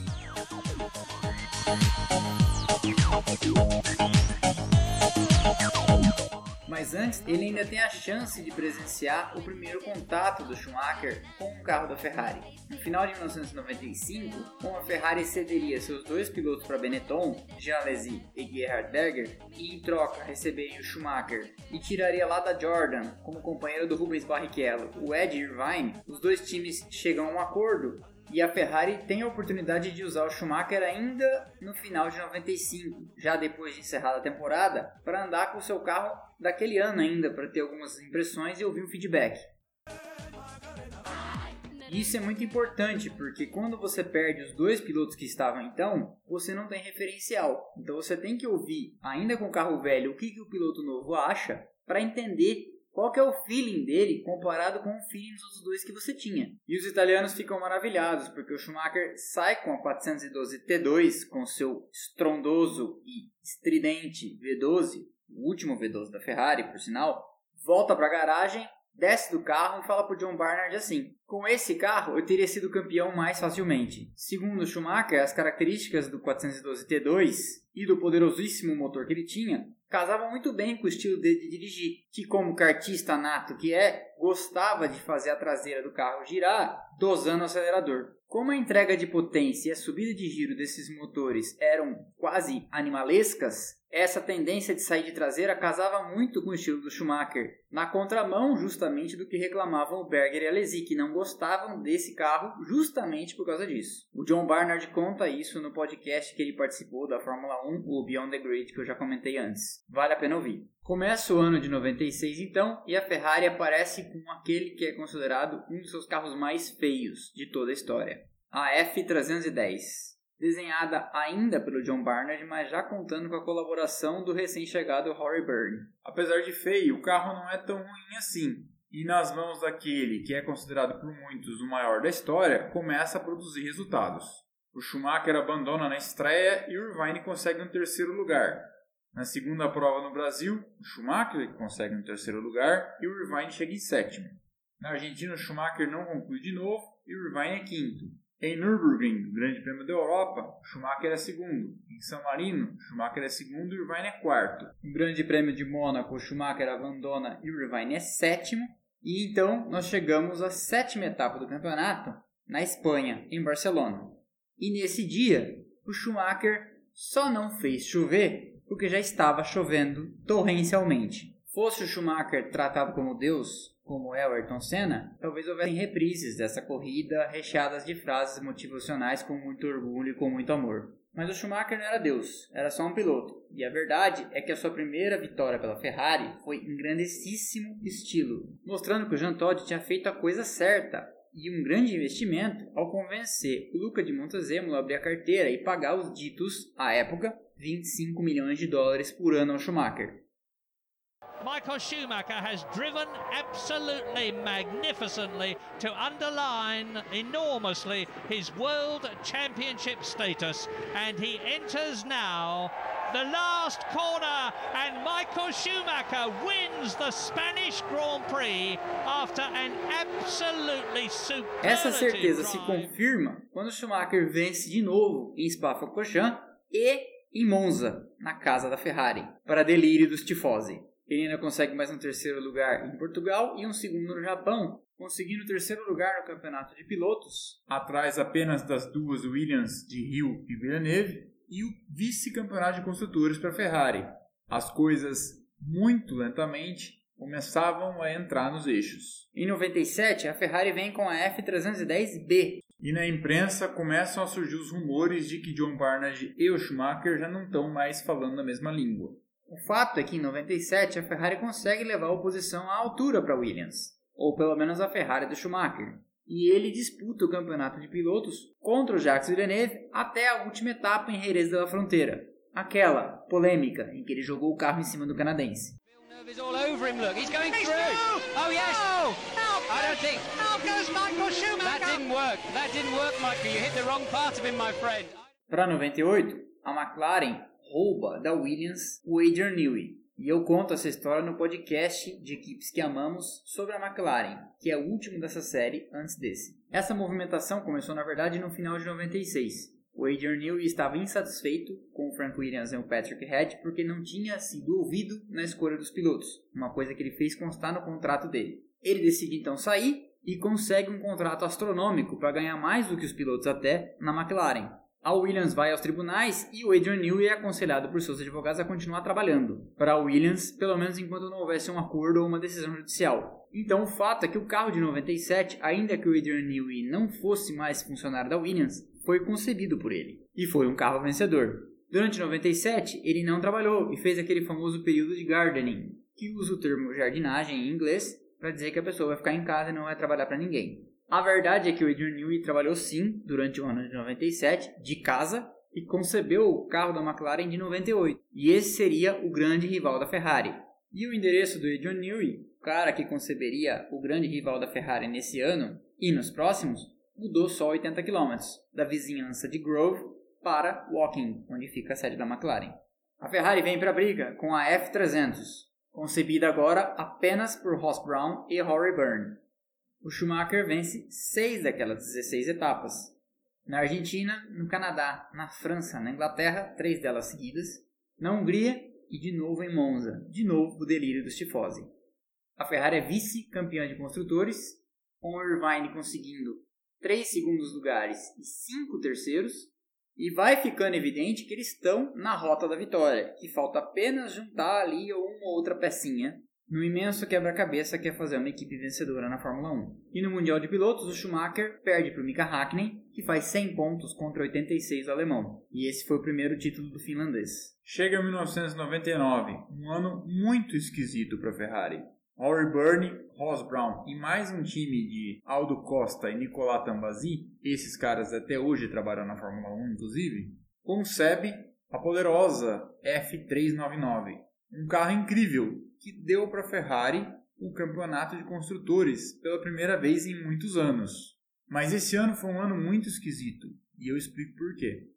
Mas antes, ele ainda tem a chance de presenciar o primeiro contato do Schumacher com o carro da Ferrari. No final de 1995, como a Ferrari cederia seus dois pilotos para Benetton, Jean Alesi e Gerhard Berger, e em troca receberia o Schumacher e tiraria lá da Jordan como companheiro do Rubens Barrichello o Ed Irvine, os dois times chegam a um acordo e a Ferrari tem a oportunidade de usar o Schumacher ainda no final de 95, já depois de encerrada a temporada, para andar com o seu carro daquele ano ainda, para ter algumas impressões e ouvir um feedback. Isso é muito importante, porque quando você perde os dois pilotos que estavam então, você não tem referencial. Então você tem que ouvir, ainda com o carro velho, o que, que o piloto novo acha, para entender qual que é o feeling dele comparado com o feeling dos outros dois que você tinha. E os italianos ficam maravilhados, porque o Schumacher sai com a 412 T2, com seu estrondoso e estridente V12, o último V12 da Ferrari, por sinal, volta para a garagem, desce do carro e fala pro John Barnard assim: Com esse carro eu teria sido campeão mais facilmente. Segundo Schumacher, as características do 412 T2 e do poderosíssimo motor que ele tinha casavam muito bem com o estilo dele de dirigir, que como kartista nato que é, gostava de fazer a traseira do carro girar, dosando o acelerador. Como a entrega de potência e a subida de giro desses motores eram quase animalescas, essa tendência de sair de traseira casava muito com o estilo do Schumacher, na contramão justamente do que reclamavam o Berger e a Alesi, que não gostavam desse carro justamente por causa disso. O John Barnard conta isso no podcast que ele participou da Fórmula 1, o Beyond the Grid, que eu já comentei antes. Vale a pena ouvir. Começa o ano de 96 então, e a Ferrari aparece com aquele que é considerado um dos seus carros mais feios de toda a história, a F310 desenhada ainda pelo John Barnard, mas já contando com a colaboração do recém-chegado Rory Byrne. Apesar de feio, o carro não é tão ruim assim. E nas mãos daquele que é considerado por muitos o maior da história, começa a produzir resultados. O Schumacher abandona na estreia e o Irvine consegue um terceiro lugar. Na segunda prova no Brasil, o Schumacher consegue um terceiro lugar e o Irvine chega em sétimo. Na Argentina, o Schumacher não conclui de novo e o Irvine é quinto. Em Nürburgring, Grande Prêmio da Europa, Schumacher é segundo. Em San Marino, Schumacher é segundo e Irvine é quarto. No Grande Prêmio de Mônaco, Schumacher abandona e o Irvine é sétimo. E então nós chegamos à sétima etapa do campeonato, na Espanha, em Barcelona. E nesse dia, o Schumacher só não fez chover porque já estava chovendo torrencialmente. Fosse o Schumacher tratado como Deus, como é o Ayrton Senna, talvez houvessem reprises dessa corrida recheadas de frases motivacionais com muito orgulho e com muito amor. Mas o Schumacher não era Deus, era só um piloto. E a verdade é que a sua primeira vitória pela Ferrari foi em grandíssimo estilo, mostrando que o Jean Todt tinha feito a coisa certa e um grande investimento ao convencer o Luca de Montezemolo a abrir a carteira e pagar os ditos, à época, 25 milhões de dólares por ano ao Schumacher. Michael Schumacher has driven absolutely magnificently to underline enormously his world championship status and he enters now the last corner and Michael Schumacher wins the Spanish Grand Prix after an absolutely Essa certeza se confirma quando Schumacher vence de novo em Spa-Francorchamps e em Monza, na casa da Ferrari, para delírio dos tifosi. Ele ainda consegue mais um terceiro lugar em Portugal e um segundo no Japão, conseguindo o terceiro lugar no campeonato de pilotos. atrás apenas das duas Williams de Rio e Villeneuve, e o vice-campeonato de construtores para a Ferrari. As coisas, muito lentamente, começavam a entrar nos eixos. Em 97, a Ferrari vem com a F310B, E na imprensa começam a surgir os rumores de que John Barnard e o Schumacher já não estão mais falando a mesma língua. O fato é que em 97 a Ferrari consegue levar a oposição à altura para Williams, ou pelo menos a Ferrari do Schumacher, e ele disputa o campeonato de pilotos contra o Jacques Villeneuve até a última etapa em Jerez de la Fronteira, aquela polêmica em que ele jogou o carro em cima do canadense. Is all over him, look. He's going through. Oh, yes. I don't think. How goes Michael Schumacher? That didn't work. That didn't work, Michael. You hit the wrong part of him, my friend. Para 98, a McLaren rouba da Williams o Adrian Newey. E eu conto essa história no podcast de equipes que amamos sobre a McLaren, que é o último dessa série antes desse. Essa movimentação começou na verdade no final de 96. O Adrian Newey estava insatisfeito com o Frank Williams e o Patrick Head porque não tinha sido ouvido na escolha dos pilotos, uma coisa que ele fez constar no contrato dele. Ele decide então sair e consegue um contrato astronômico para ganhar mais do que os pilotos até na McLaren. A Williams vai aos tribunais e o Adrian Newey é aconselhado por seus advogados a continuar trabalhando. Para a Williams, pelo menos enquanto não houvesse um acordo ou uma decisão judicial. Então o fato é que o carro de 97, ainda que o Adrian Newey não fosse mais funcionário da Williams, foi concebido por ele. E foi um carro vencedor. Durante 97, ele não trabalhou e fez aquele famoso período de gardening, que usa o termo jardinagem em inglês para dizer que a pessoa vai ficar em casa e não vai trabalhar para ninguém. A verdade é que o Adrian Newey trabalhou sim durante o ano de 97, de casa, e concebeu o carro da McLaren de 98. E esse seria o grande rival da Ferrari. E o endereço do Adrian Newey, o cara que conceberia o grande rival da Ferrari nesse ano e nos próximos, mudou só 80 km, da vizinhança de Grove para Woking, onde fica a sede da McLaren. A Ferrari vem para a briga com a F300, concebida agora apenas por Ross Brown e Rory Byrne. O Schumacher vence 6 daquelas 16 etapas. Na Argentina, no Canadá, na França, na Inglaterra, três delas seguidas, na Hungria e de novo em Monza, de novo o delírio dos tifosi. A Ferrari é vice-campeã de construtores, com o Irvine conseguindo 3 segundos lugares e 5 terceiros, e vai ficando evidente que eles estão na rota da vitória, que falta apenas juntar ali uma ou outra pecinha no imenso quebra-cabeça que é fazer uma equipe vencedora na Fórmula 1. E no Mundial de Pilotos, o Schumacher perde para o Mika Hakkinen, que faz 100 pontos contra 86 do alemão. E esse foi o primeiro título do finlandês. Chega 1999, um ano muito esquisito para a Ferrari. Byrne, Ross Brown e mais um time de Aldo Costa e Nicolas Tambazzi, esses caras até hoje trabalham na Fórmula 1 inclusive, concebe a poderosa F399, um carro incrível que deu para a Ferrari o campeonato de construtores pela primeira vez em muitos anos. Mas esse ano foi um ano muito esquisito e eu explico por quê.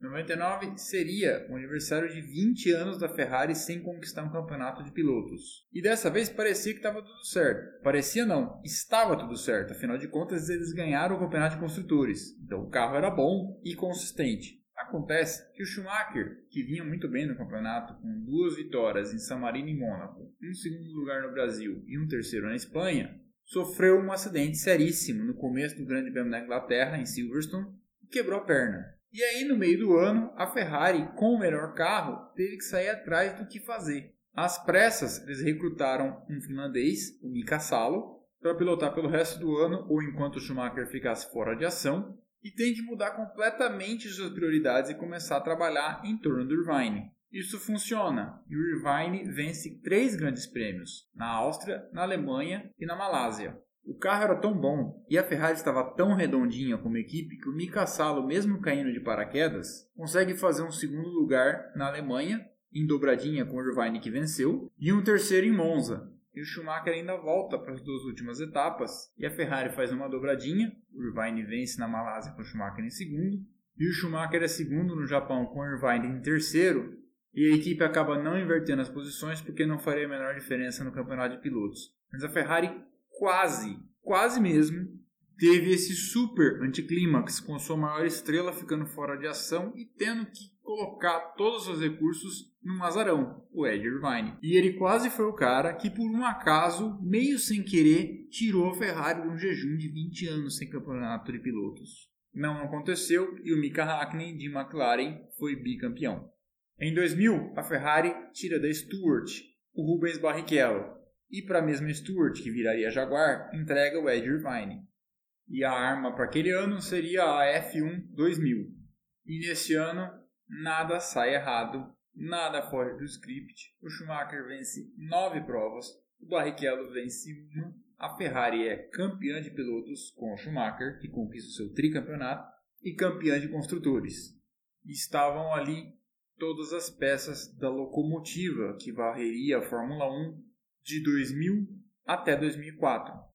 99 seria o aniversário de 20 anos da Ferrari sem conquistar um campeonato de pilotos. E dessa vez parecia que estava tudo certo. Parecia não, estava tudo certo. Afinal de contas, eles ganharam o campeonato de construtores. Então o carro era bom e consistente. Acontece que o Schumacher, que vinha muito bem no campeonato, com duas vitórias em San Marino e Mônaco, um segundo lugar no Brasil e um terceiro na Espanha, sofreu um acidente seríssimo no começo do Grande Prêmio da Inglaterra, em Silverstone, e quebrou a perna. E aí, no meio do ano, a Ferrari, com o melhor carro, teve que sair atrás do que fazer. Às pressas, eles recrutaram um finlandês, o Mika Salo, para pilotar pelo resto do ano ou enquanto Schumacher ficasse fora de ação, e tem que mudar completamente suas prioridades e começar a trabalhar em torno do Irvine. Isso funciona e o Irvine vence três grandes prêmios, na Áustria, na Alemanha e na Malásia. O carro era tão bom e a Ferrari estava tão redondinha como equipe que o Mika Salo, mesmo caindo de paraquedas, consegue fazer um segundo lugar na Alemanha, em dobradinha com o Irvine que venceu, e um terceiro em Monza. E o Schumacher ainda volta para as duas últimas etapas, e a Ferrari faz uma dobradinha, o Irvine vence na Malásia com o Schumacher em segundo, e o Schumacher é segundo no Japão com o Irvine em terceiro, e a equipe acaba não invertendo as posições porque não faria a menor diferença no campeonato de pilotos. Mas a Ferrari quase, quase mesmo, teve esse super anticlímax com sua maior estrela ficando fora de ação e tendo que colocar todos os seus recursos num azarão, o Ed Irvine. E ele quase foi o cara que, por um acaso, meio sem querer, tirou a Ferrari de um jejum de 20 anos sem campeonato de pilotos. Não aconteceu e o Mika Hakkinen de McLaren foi bicampeão. Em 2000, a Ferrari tira da Stewart o Rubens Barrichello, e para a mesma Stewart, que viraria Jaguar, entrega o Ed Irvine. E a arma para aquele ano seria a F1 2000. E nesse ano, nada sai errado, nada foge do script. O Schumacher vence nove provas, o Barrichello vence uma. A Ferrari é campeã de pilotos com o Schumacher, que conquista o seu tricampeonato, e campeã de construtores. Estavam ali todas as peças da locomotiva que varreria a Fórmula 1 de 2000 até 2004.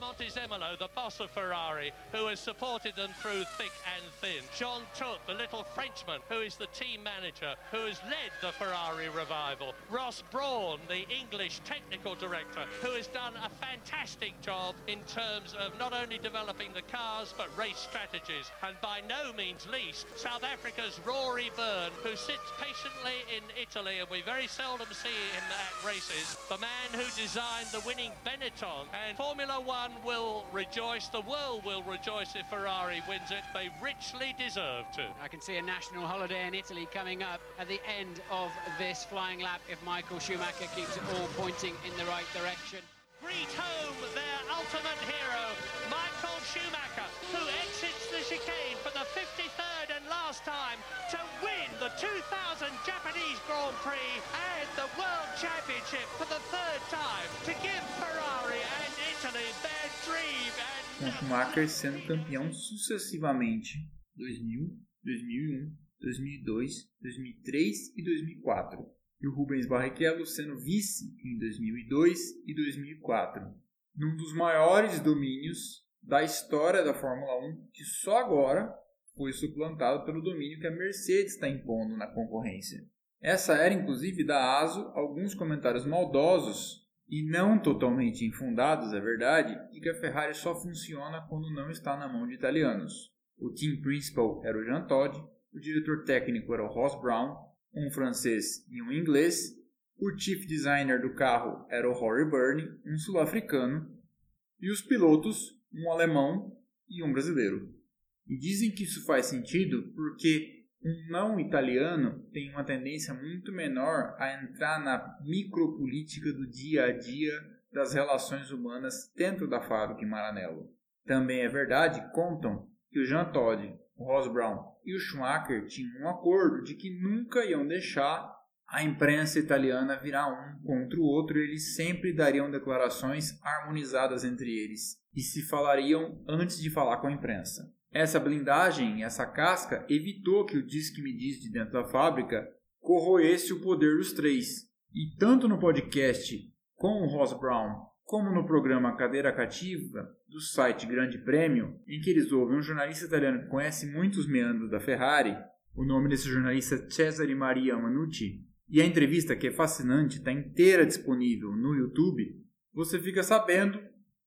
Montezemolo, the boss of Ferrari, who has supported them through thick and thin. Jean Todt, the little Frenchman, who is the team manager, who has led the Ferrari revival. Ross Brawn, the English technical director, who has done a fantastic job in terms of not only developing the cars, but race strategies. And by no means least, South Africa's Rory Byrne, who sits patiently in Italy, and we very seldom see him at races. The man who designed the winning Benetton and Formula Formula One will rejoice, the world will rejoice if Ferrari wins it. They richly deserve to. I can see a national holiday in Italy coming up at the end of this flying lap if Michael Schumacher keeps it all pointing in the right direction. Greet home their ultimate hero, Michael Schumacher, who exits the chicane for the 53rd and last time to win the 2000 Japanese Grand Prix and the World Championship for the third time to give Ferrari com Schumacher sendo campeão sucessivamente. 2000, 2001, 2002, 2003 e 2004, e o Rubens Barrichello sendo vice em 2002 e 2004, num dos maiores domínios da história da Fórmula 1, que só agora foi suplantado pelo domínio que a Mercedes está impondo na concorrência. Essa era, inclusive, da ASO alguns comentários maldosos e não totalmente infundados, é verdade, e que a Ferrari só funciona quando não está na mão de italianos. O team principal era o Jean Todt, o diretor técnico era o Ross Brown, um francês e um inglês, o chief designer do carro era o Rory Byrne, um sul-africano, e os pilotos, um alemão e um brasileiro. E dizem que isso faz sentido porque um não italiano tem uma tendência muito menor a entrar na micropolítica do dia a dia das relações humanas dentro da fábrica em Maranello. Também é verdade, contam, que o Jean Todt, o Ross Brown e o Schumacher tinham um acordo de que nunca iam deixar a imprensa italiana virar um contra o outro e eles sempre dariam declarações harmonizadas entre eles e se falariam antes de falar com a imprensa. Essa blindagem, essa casca, evitou que o Diz-que-me diz de dentro da fábrica corroesse o poder dos três. E tanto no podcast com o Ross Brown, como no programa Cadeira Cativa do site Grande Prêmio, em que eles ouvem um jornalista italiano que conhece muitos meandros da Ferrari, o nome desse jornalista é Cesare Maria Manucci, e a entrevista, que é fascinante, está inteira disponível no YouTube, você fica sabendo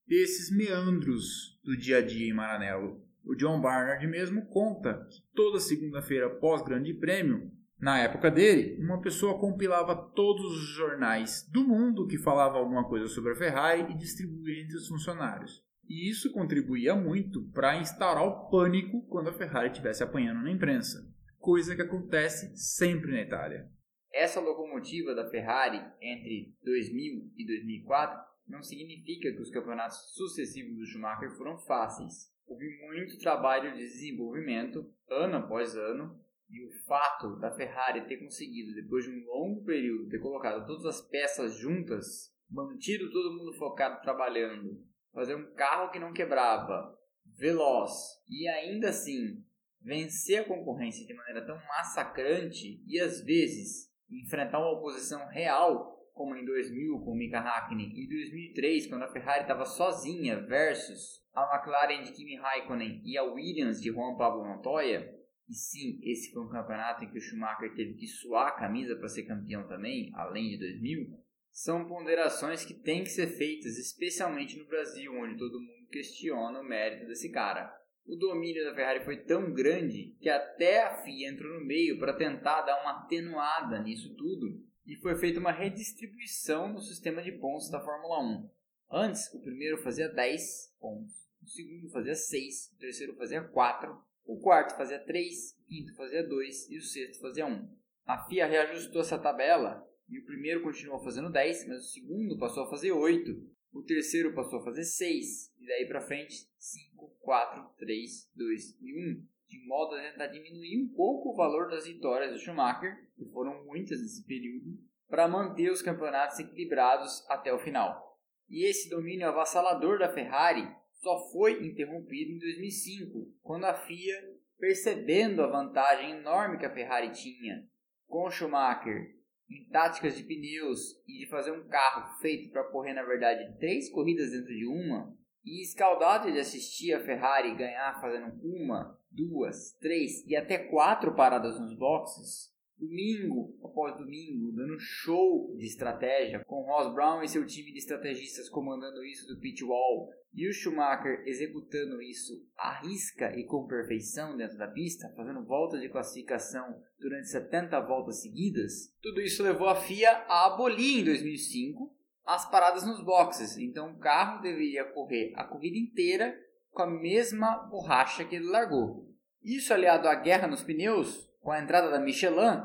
desses meandros do dia a dia em Maranello. O John Barnard mesmo conta que toda segunda-feira pós Grande Prêmio, na época dele, uma pessoa compilava todos os jornais do mundo que falavam alguma coisa sobre a Ferrari e distribuía entre os funcionários. E isso contribuía muito para instaurar o pânico quando a Ferrari estivesse apanhando na imprensa, coisa que acontece sempre na Itália. Essa locomotiva da Ferrari entre 2000 e 2004 não significa que os campeonatos sucessivos do Schumacher foram fáceis houve muito trabalho de desenvolvimento, ano após ano, e o fato da Ferrari ter conseguido, depois de um longo período, ter colocado todas as peças juntas, mantido todo mundo focado trabalhando, fazer um carro que não quebrava, veloz e ainda assim vencer a concorrência de maneira tão massacrante e às vezes enfrentar uma oposição real como em 2000 com o Mika Hakkinen e 2003 quando a Ferrari estava sozinha versus a McLaren de Kimi Raikkonen e a Williams de Juan Pablo Montoya e sim, esse foi um campeonato em que o Schumacher teve que suar a camisa para ser campeão também, além de 2000, são ponderações que têm que ser feitas, especialmente no Brasil, onde todo mundo questiona o mérito desse cara. O domínio da Ferrari foi tão grande que até a FIA entrou no meio para tentar dar uma atenuada nisso tudo e foi feita uma redistribuição no sistema de pontos da Fórmula 1. Antes, o primeiro fazia 10 pontos, o segundo fazia 6, o terceiro fazia 4, o quarto fazia 3, o quinto fazia 2 e o sexto fazia 1. A FIA reajustou essa tabela e o primeiro continuou fazendo 10, mas o segundo passou a fazer 8 o terceiro passou a fazer 6. E daí para frente, 5, 4, 3, 2 e 1. De modo a tentar diminuir um pouco o valor das vitórias do Schumacher, que foram muitas nesse período, para manter os campeonatos equilibrados até o final. E esse domínio avassalador da Ferrari só foi interrompido em 2005, quando a FIA, percebendo a vantagem enorme que a Ferrari tinha com Schumacher em táticas de pneus e de fazer um carro feito para correr, na verdade, três corridas dentro de uma, e escaldado de assistir a Ferrari ganhar fazendo uma, duas, três e até quatro paradas nos boxes, domingo após domingo, dando show de estratégia, com Ross Brown e seu time de estrategistas comandando isso do pit wall, e o Schumacher executando isso à risca e com perfeição dentro da pista, fazendo voltas de classificação durante 70 voltas seguidas, tudo isso levou a FIA a abolir em 2005 as paradas nos boxes. Então o carro deveria correr a corrida inteira com a mesma borracha que ele largou. Isso aliado à guerra nos pneus, com a entrada da Michelin,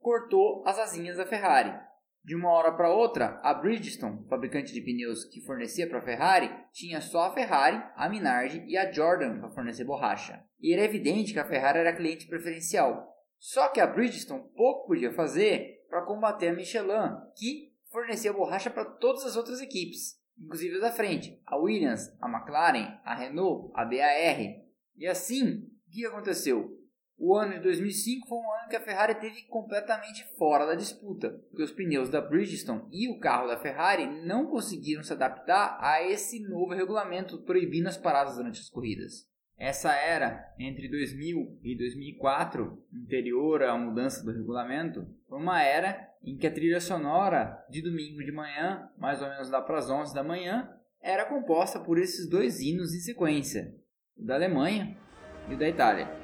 cortou as asinhas da Ferrari. De uma hora para outra, a Bridgestone, fabricante de pneus que fornecia para a Ferrari, tinha só a Ferrari, a Minardi e a Jordan para fornecer borracha. E era evidente que a Ferrari era cliente preferencial. Só que a Bridgestone pouco podia fazer para combater a Michelin, que fornecia borracha para todas as outras equipes, inclusive as da frente, a Williams, a McLaren, a Renault, a BAR. E assim, o que aconteceu? O ano de 2005 foi um ano que a Ferrari teve completamente fora da disputa, porque os pneus da Bridgestone e o carro da Ferrari não conseguiram se adaptar a esse novo regulamento proibindo as paradas durante as corridas. Essa era, entre 2000 e 2004, anterior à mudança do regulamento, foi uma era em que a trilha sonora de domingo de manhã, mais ou menos lá para as 11 da manhã, era composta por esses dois hinos em sequência, o da Alemanha e o da Itália.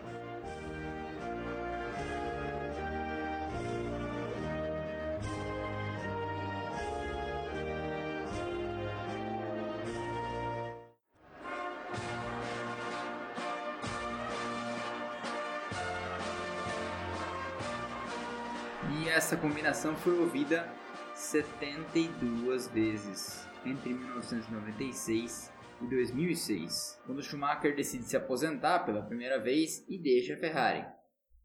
Essa combinação foi ouvida 72 vezes entre 1996 e 2006, quando Schumacher decide se aposentar pela primeira vez e deixa a Ferrari.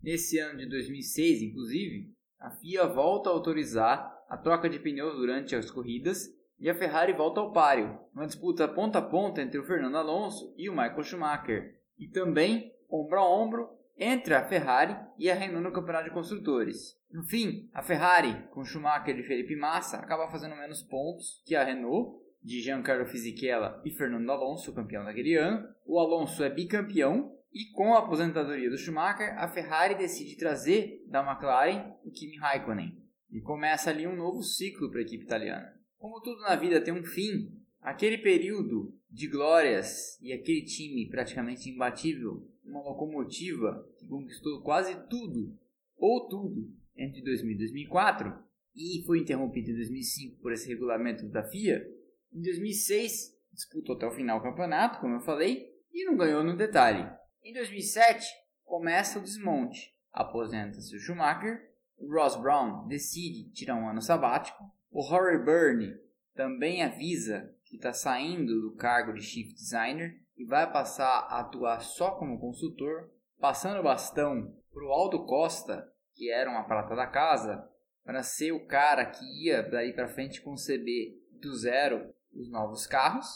Nesse ano de 2006, inclusive, a FIA volta a autorizar a troca de pneus durante as corridas e a Ferrari volta ao páreo, uma disputa ponta a ponta entre o Fernando Alonso e o Michael Schumacher, e também ombro a ombro entre a Ferrari e a Renault no Campeonato de Construtores. No fim, a Ferrari, com Schumacher e Felipe Massa, acaba fazendo menos pontos que a Renault, de Giancarlo Fisichella e Fernando Alonso, campeão daquele ano. O Alonso é bicampeão e com a aposentadoria do Schumacher, a Ferrari decide trazer da McLaren o Kimi Raikkonen. E começa ali um novo ciclo para a equipe italiana. Como tudo na vida tem um fim, aquele período de glórias e aquele time praticamente imbatível uma locomotiva que conquistou quase tudo, ou tudo, entre 2000 e 2004, e foi interrompido em 2005 por esse regulamento da FIA. Em 2006, disputou até o final o campeonato, como eu falei, e não ganhou no detalhe. Em 2007, começa o desmonte. Aposenta-se o Schumacher, o Ross Brown decide tirar um ano sabático, o Rory Byrne também avisa que está saindo do cargo de Chief Designer e vai passar a atuar só como consultor, passando o bastão para o Aldo Costa, que era uma prata da casa, para ser o cara que ia daí para frente conceber do zero os novos carros,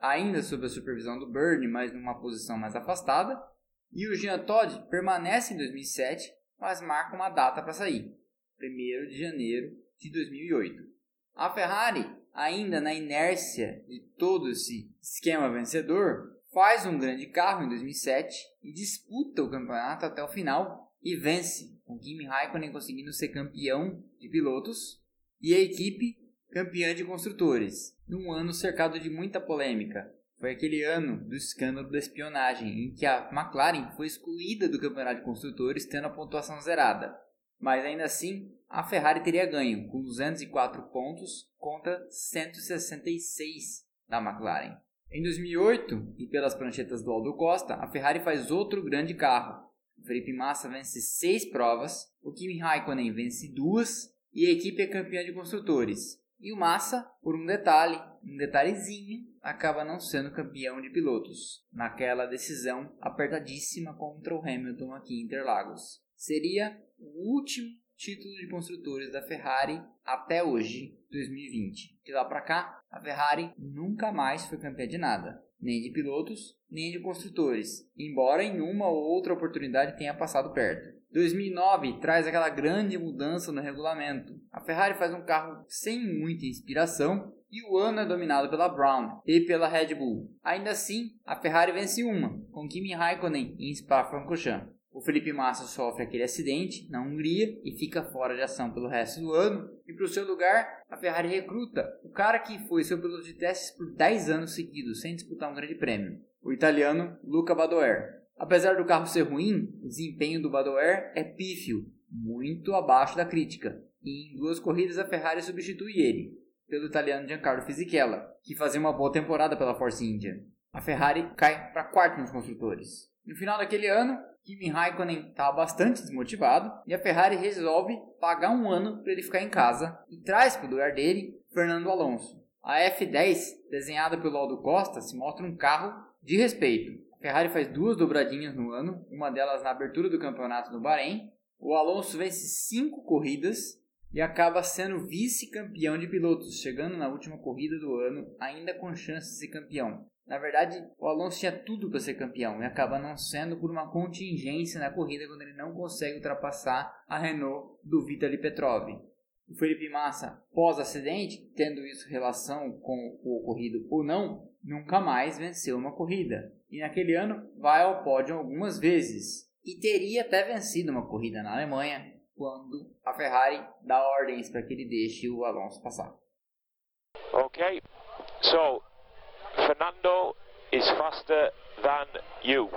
ainda sob a supervisão do Bernie, mas numa posição mais afastada. E o Jean Todt permanece em 2007, mas marca uma data para sair, 1 de janeiro de 2008. A Ferrari, ainda na inércia de todo esse esquema vencedor, faz um grande carro em 2007 e disputa o campeonato até o final e vence, com Kimi Raikkonen conseguindo ser campeão de pilotos e a equipe campeã de construtores, num ano cercado de muita polêmica. Foi aquele ano do escândalo da espionagem, em que a McLaren foi excluída do campeonato de construtores, tendo a pontuação zerada. Mas ainda assim, a Ferrari teria ganho, com 204 pontos contra 166 da McLaren. Em 2008, e pelas pranchetas do Aldo Costa, a Ferrari faz outro grande carro. O Felipe Massa vence seis provas, o Kimi Raikkonen vence duas e a equipe é campeã de construtores. E o Massa, por um detalhe, um detalhezinho, acaba não sendo campeão de pilotos, naquela decisão apertadíssima contra o Hamilton aqui em Interlagos. Seria o último título de construtores da Ferrari até hoje, 2020. De lá para cá, a Ferrari nunca mais foi campeã de nada, nem de pilotos, nem de construtores, embora em uma ou outra oportunidade tenha passado perto. 2009 traz aquela grande mudança no regulamento. A Ferrari faz um carro sem muita inspiração e o ano é dominado pela Brown e pela Red Bull. Ainda assim, a Ferrari vence uma, com Kimi Raikkonen em Spa-Francorchamps. O Felipe Massa sofre aquele acidente na Hungria e fica fora de ação pelo resto do ano. E para o seu lugar, a Ferrari recruta o cara que foi seu piloto de testes por 10 anos seguidos, sem disputar um grande prêmio, o italiano Luca Badoer. Apesar do carro ser ruim, o desempenho do Badoer é pífio, muito abaixo da crítica. E em duas corridas a Ferrari substitui ele, pelo italiano Giancarlo Fisichella, que fazia uma boa temporada pela Force India. A Ferrari cai para quarto nos construtores. No final daquele ano, Kimi Raikkonen está bastante desmotivado e a Ferrari resolve pagar um ano para ele ficar em casa e traz para o lugar dele Fernando Alonso. A F10, desenhada pelo Aldo Costa, se mostra um carro de respeito. A Ferrari faz duas dobradinhas no ano, uma delas na abertura do campeonato no Bahrein. O Alonso vence cinco corridas e acaba sendo vice-campeão de pilotos, chegando na última corrida do ano ainda com chance de campeão. Na verdade, o Alonso tinha tudo para ser campeão e acaba não sendo por uma contingência na corrida quando ele não consegue ultrapassar a Renault do Vitaly Petrov. O Felipe Massa, pós-acidente, tendo isso relação com o ocorrido ou não, nunca mais venceu uma corrida. E naquele ano vai ao pódio algumas vezes. E teria até vencido uma corrida na Alemanha quando a Ferrari dá ordens para que ele deixe o Alonso passar. Ok, so Fernando is faster than you.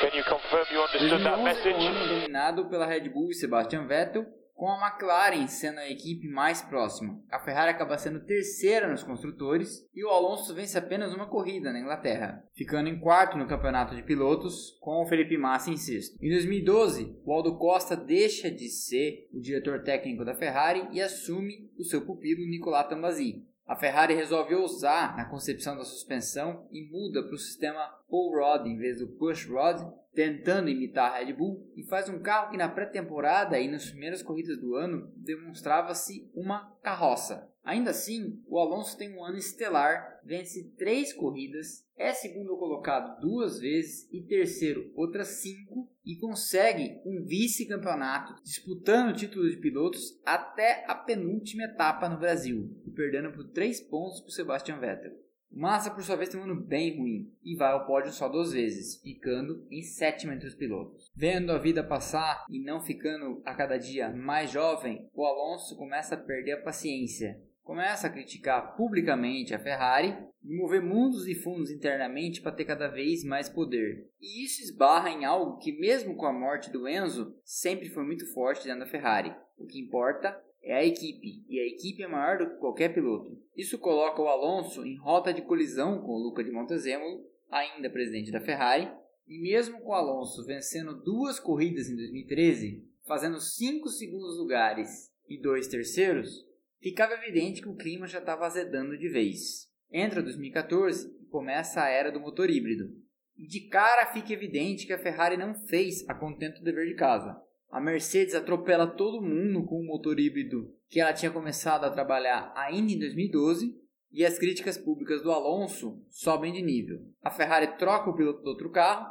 Can you confirm you understood that message? Ano dominado pela Red Bull e Sebastian Vettel, com a McLaren sendo a equipe mais próxima. A Ferrari acaba sendo terceira nos construtores e o Alonso vence apenas uma corrida na Inglaterra, ficando em quarto no campeonato de pilotos, com o Felipe Massa em sexto. Em 2012, o Aldo Costa deixa de ser o diretor técnico da Ferrari e assume o seu pupilo Nicolas Tambazzi. A Ferrari resolve ousar na concepção da suspensão e muda para o sistema pull rod em vez do push rod, tentando imitar a Red Bull e faz um carro que na pré-temporada e nas primeiras corridas do ano demonstrava-se uma carroça. Ainda assim, o Alonso tem um ano estelar, vence três corridas, é segundo colocado duas vezes e terceiro outras cinco e consegue um vice-campeonato disputando o título de pilotos até a penúltima etapa no Brasil e perdendo por três pontos para Sebastian Vettel. O Massa, por sua vez, tem um ano bem ruim e vai ao pódio só duas vezes, ficando em sétimo entre os pilotos. Vendo a vida passar e não ficando a cada dia mais jovem, o Alonso começa a perder a paciência começa a criticar publicamente a Ferrari e mover mundos e fundos internamente para ter cada vez mais poder. E isso esbarra em algo que, mesmo com a morte do Enzo, sempre foi muito forte dentro da Ferrari. O que importa é a equipe, e a equipe é maior do que qualquer piloto. Isso coloca o Alonso em rota de colisão com o Luca de Montezemolo, ainda presidente da Ferrari, e mesmo com o Alonso vencendo duas corridas em 2013, fazendo cinco segundos lugares e dois terceiros, ficava evidente que o clima já estava azedando de vez. Entra 2014 e começa a era do motor híbrido. E de cara fica evidente que a Ferrari não fez a contento do dever de casa. A Mercedes atropela todo mundo com o motor híbrido que ela tinha começado a trabalhar ainda em 2012 e as críticas públicas do Alonso sobem de nível. A Ferrari troca o piloto do outro carro,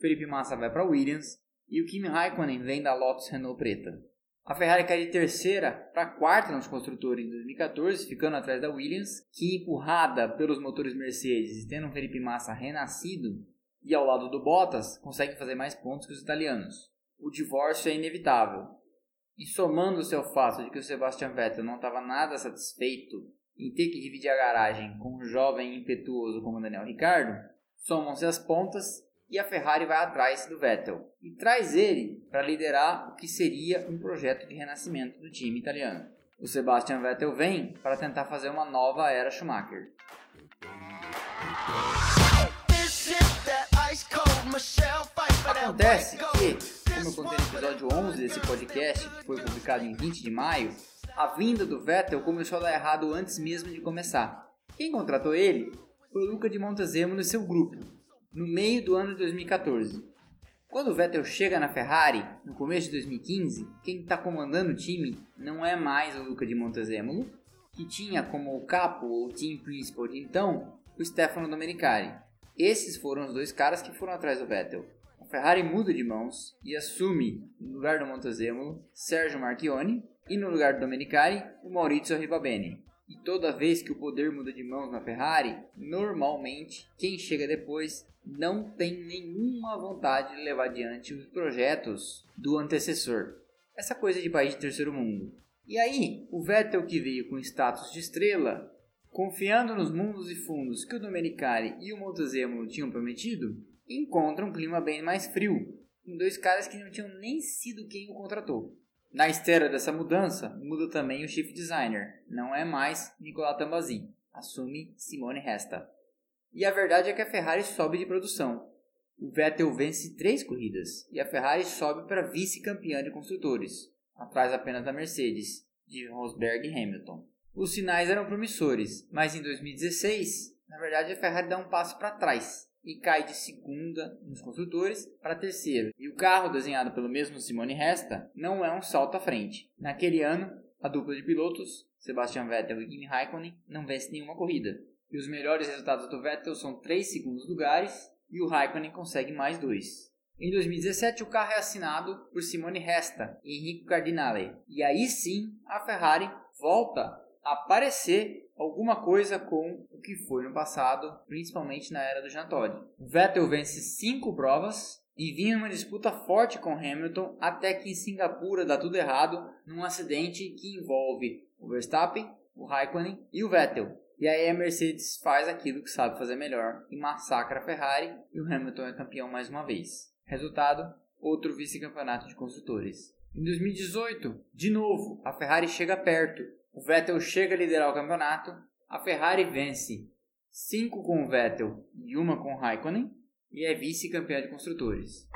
Felipe Massa vai para Williams e o Kimi Raikkonen vem da Lotus Renault preta. A Ferrari cai de terceira para quarta nos construtores em 2014, ficando atrás da Williams, que empurrada pelos motores Mercedes e tendo um Felipe Massa renascido, e ao lado do Bottas, consegue fazer mais pontos que os italianos. O divórcio é inevitável. E somando-se ao fato de que o Sebastian Vettel não estava nada satisfeito em ter que dividir a garagem com um jovem impetuoso como Daniel Ricciardo, somam-se as pontas e a Ferrari vai atrás do Vettel e traz ele para liderar o que seria um projeto de renascimento do time italiano. O Sebastian Vettel vem para tentar fazer uma nova era Schumacher. Acontece que, como eu contei no episódio 11 desse podcast, que foi publicado em 20 de maio, a vinda do Vettel começou a dar errado antes mesmo de começar. Quem contratou ele foi o Luca de Montezemolo e seu grupo, no meio do ano de 2014. Quando o Vettel chega na Ferrari, no começo de 2015, quem está comandando o time não é mais o Luca de Montezemolo, que tinha como capo ou team principal de então o Stefano Domenicali. Esses foram os dois caras que foram atrás do Vettel. A Ferrari muda de mãos e assume, no lugar do Montezemolo, Sergio Marchione e no lugar do Domenicali, o Maurizio Rivabene. E toda vez que o poder muda de mãos na Ferrari, normalmente quem chega depois não tem nenhuma vontade de levar adiante os projetos do antecessor. Essa coisa de país de terceiro mundo. E aí, o Vettel que veio com status de estrela, confiando nos mundos e fundos que o Domenicali e o Montezemolo tinham prometido, encontra um clima bem mais frio, com dois caras que não tinham nem sido quem o contratou. Na esteira dessa mudança, muda também o chief designer. Não é mais Nicolas Tambazzi, assume Simone Resta. E a verdade é que a Ferrari sobe de produção. O Vettel vence três corridas e a Ferrari sobe para vice-campeã de construtores, atrás apenas da Mercedes, de Rosberg e Hamilton. Os sinais eram promissores, mas em 2016, na verdade, a Ferrari dá um passo para trás e cai de segunda nos construtores para terceiro. E o carro desenhado pelo mesmo Simone Resta não é um salto à frente. Naquele ano, a dupla de pilotos, Sebastian Vettel e Kimi Raikkonen, não vence nenhuma corrida. E os melhores resultados do Vettel são 3 segundos lugares e o Raikkonen consegue mais dois. Em 2017, o carro é assinado por Simone Resta e Enrico Cardinale. E aí sim, a Ferrari volta a aparecer alguma coisa com o que foi no passado, principalmente na era do Jean. Vettel vence cinco provas e vinha numa disputa forte com Hamilton até que em Singapura dá tudo errado num acidente que envolve o Verstappen, o Raikkonen e o Vettel. E aí a Mercedes faz aquilo que sabe fazer melhor e massacra a Ferrari e o Hamilton é campeão mais uma vez. Resultado: outro vice-campeonato de construtores. Em 2018, de novo, a Ferrari chega perto o Vettel chega a liderar o campeonato, a Ferrari vence 5 com o Vettel e uma com o Raikkonen e é vice-campeã de construtores.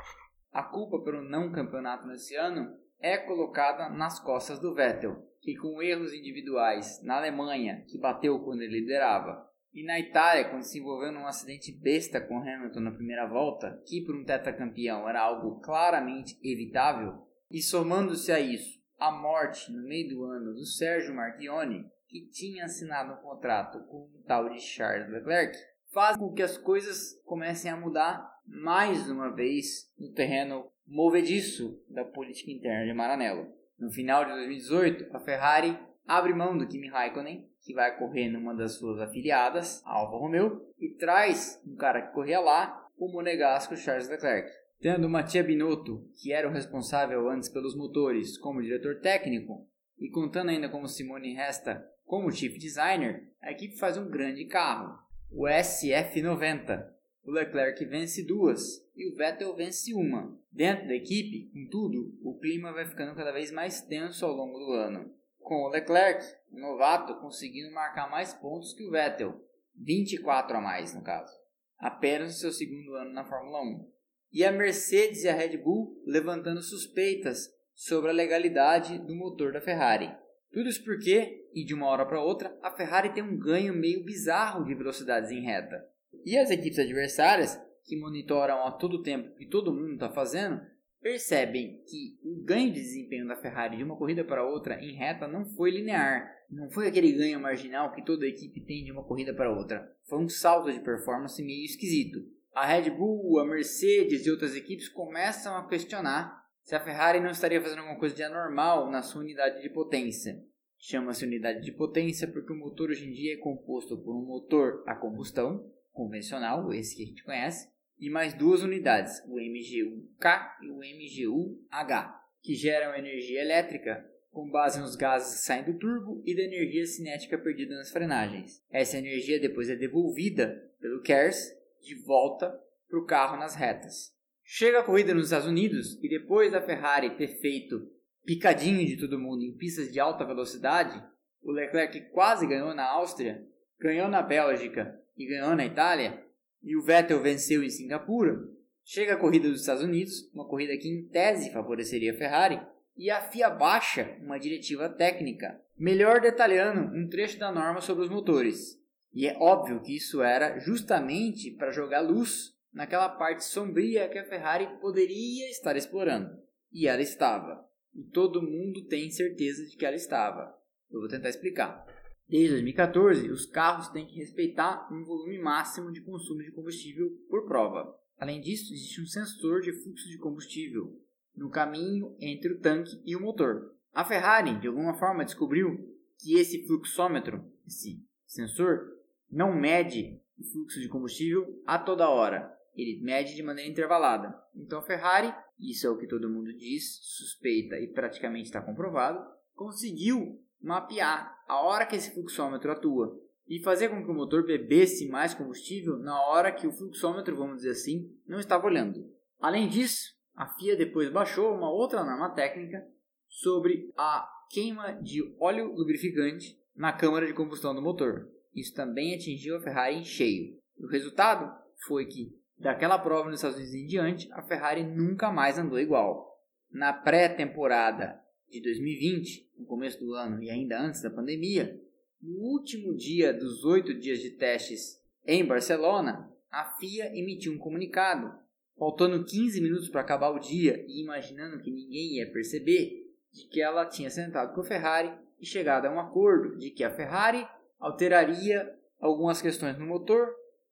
A culpa pelo não campeonato nesse ano é colocada nas costas do Vettel, que com erros individuais na Alemanha, que bateu quando ele liderava, e na Itália, quando se envolveu num acidente besta com Hamilton na primeira volta, que para um tetracampeão era algo claramente evitável, e somando-se a isso a morte no meio do ano do Sérgio Marchione, que tinha assinado um contrato com o tal de Charles Leclerc, faz com que as coisas comecem a mudar mais uma vez no terreno movediço da política interna de Maranello. No final de 2018, a Ferrari abre mão do Kimi Raikkonen, que vai correr numa das suas afiliadas, a Alfa Romeo, e traz um cara que corria lá, o monegasco Charles Leclerc. Tendo Mattia Binotto, que era o responsável antes pelos motores, como diretor técnico, e contando ainda como Simone Resta como chief designer, a equipe faz um grande carro, o SF90. O Leclerc vence duas e o Vettel vence uma. Dentro da equipe, contudo, o clima vai ficando cada vez mais tenso ao longo do ano, com o Leclerc, o novato, conseguindo marcar mais pontos que o Vettel, 24 a mais no caso, apenas no seu segundo ano na Fórmula 1 e a Mercedes e a Red Bull levantando suspeitas sobre a legalidade do motor da Ferrari. Tudo isso porque, e de uma hora para outra, a Ferrari tem um ganho meio bizarro de velocidades em reta. E as equipes adversárias, que monitoram a todo tempo o que todo mundo está fazendo, percebem que o ganho de desempenho da Ferrari de uma corrida para outra em reta não foi linear. Não foi aquele ganho marginal que toda equipe tem de uma corrida para outra. Foi um salto de performance meio esquisito. A Red Bull, a Mercedes e outras equipes começam a questionar se a Ferrari não estaria fazendo alguma coisa de anormal na sua unidade de potência. Chama-se unidade de potência porque o motor hoje em dia é composto por um motor a combustão convencional, esse que a gente conhece, e mais duas unidades, o MGU-K e o MGU-H, que geram energia elétrica com base nos gases que saem do turbo e da energia cinética perdida nas frenagens. Essa energia depois é devolvida pelo KERS de volta para o carro nas retas. Chega a corrida nos Estados Unidos e depois da Ferrari ter feito picadinho de todo mundo em pistas de alta velocidade, o Leclerc quase ganhou na Áustria, ganhou na Bélgica e ganhou na Itália, e o Vettel venceu em Singapura, chega a corrida dos Estados Unidos, uma corrida que em tese favoreceria a Ferrari, e a FIA baixa uma diretiva técnica, melhor detalhando um trecho da norma sobre os motores. E é óbvio que isso era justamente para jogar luz naquela parte sombria que a Ferrari poderia estar explorando. E ela estava. E todo mundo tem certeza de que ela estava. Eu vou tentar explicar. Desde 2014, os carros têm que respeitar um volume máximo de consumo de combustível por prova. Além disso, existe um sensor de fluxo de combustível no caminho entre o tanque e o motor. A Ferrari, de alguma forma, descobriu que esse fluxômetro, esse sensor, não mede o fluxo de combustível a toda hora. Ele mede de maneira intervalada. Então a Ferrari, isso é o que todo mundo diz, suspeita e praticamente está comprovado, conseguiu mapear a hora que esse fluxômetro atua e fazer com que o motor bebesse mais combustível na hora que o fluxômetro, vamos dizer assim, não estava olhando. Além disso, a FIA depois baixou uma outra norma técnica sobre a queima de óleo lubrificante na câmara de combustão do motor. Isso também atingiu a Ferrari em cheio. O resultado foi que, daquela prova nos Estados Unidos em diante, a Ferrari nunca mais andou igual. Na pré-temporada de 2020, no começo do ano e ainda antes da pandemia, no último dia dos oito dias de testes em Barcelona, a FIA emitiu um comunicado, faltando 15 minutos para acabar o dia e imaginando que ninguém ia perceber, de que ela tinha sentado com a Ferrari e chegado a um acordo de que a Ferrari alteraria algumas questões no motor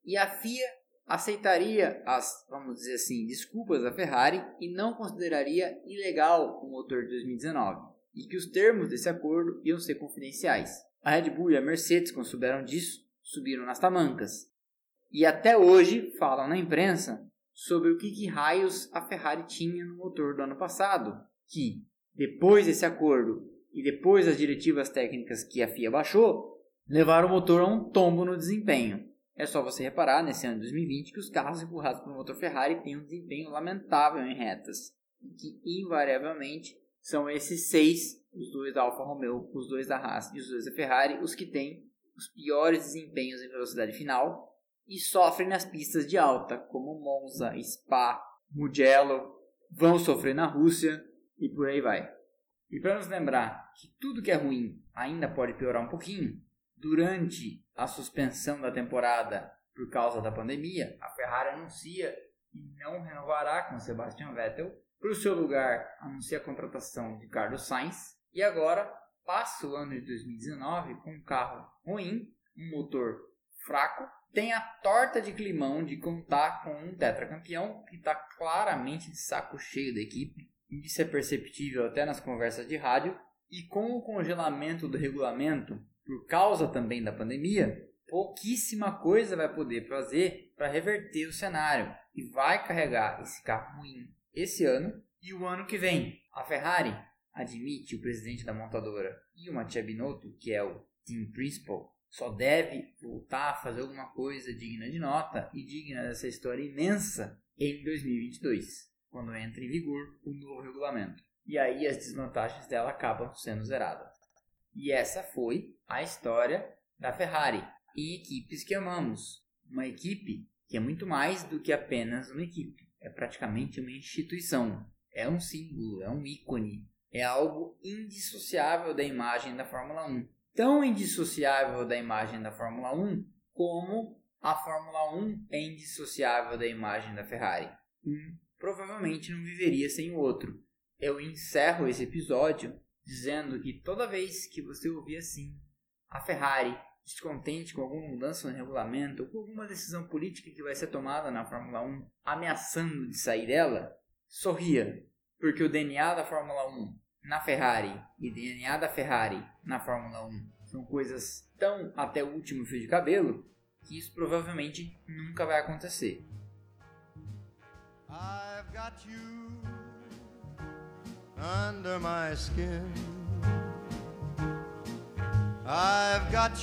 e a FIA aceitaria as, vamos dizer assim, desculpas da Ferrari e não consideraria ilegal o motor de 2019 e que os termos desse acordo iam ser confidenciais. A Red Bull e a Mercedes, quando souberam disso, subiram nas tamancas. E até hoje falam na imprensa sobre o que, que raios a Ferrari tinha no motor do ano passado, que depois desse acordo e depois das diretivas técnicas que a FIA baixou, levaram o motor a um tombo no desempenho. É só você reparar nesse ano de 2020 que os carros empurrados pelo motor Ferrari têm um desempenho lamentável em retas, que invariavelmente são esses seis, os dois da Alfa Romeo, os dois da Haas e os dois da Ferrari, os que têm os piores desempenhos em velocidade final e sofrem nas pistas de alta, como Monza, Spa, Mugello, vão sofrer na Rússia e por aí vai. E para nos lembrar que tudo que é ruim ainda pode piorar um pouquinho, durante a suspensão da temporada por causa da pandemia, a Ferrari anuncia que não renovará com Sebastian Vettel. Para o seu lugar, anuncia a contratação de Carlos Sainz. E agora passa o ano de 2019 com um carro ruim, um motor fraco. Tem a torta de climão de contar com um tetracampeão que está claramente de saco cheio da equipe. Isso é perceptível até nas conversas de rádio. E com o congelamento do regulamento, por causa também da pandemia, pouquíssima coisa vai poder fazer para reverter o cenário e vai carregar esse carro ruim esse ano e o ano que vem. A Ferrari admite o presidente da montadora e o Mattia Binotto, que é o team principal, só deve voltar a fazer alguma coisa digna de nota e digna dessa história imensa em 2022, quando entra em vigor o novo regulamento. E aí as desvantagens dela acabam sendo zeradas. E essa foi a história da Ferrari e equipes que amamos. Uma equipe que é muito mais do que apenas uma equipe. É praticamente uma instituição. É um símbolo, é um ícone. É algo indissociável da imagem da Fórmula 1. Tão indissociável da imagem da Fórmula 1 como a Fórmula 1 é indissociável da imagem da Ferrari. Um provavelmente não viveria sem o outro. Eu encerro esse episódio dizendo que toda vez que você ouvir assim a Ferrari descontente com alguma mudança no regulamento ou com alguma decisão política que vai ser tomada na Fórmula 1 ameaçando de sair dela, sorria, porque o DNA da Fórmula 1 na Ferrari e DNA da Ferrari na Fórmula 1 são coisas tão até o último fio de cabelo que isso provavelmente nunca vai acontecer. I've got you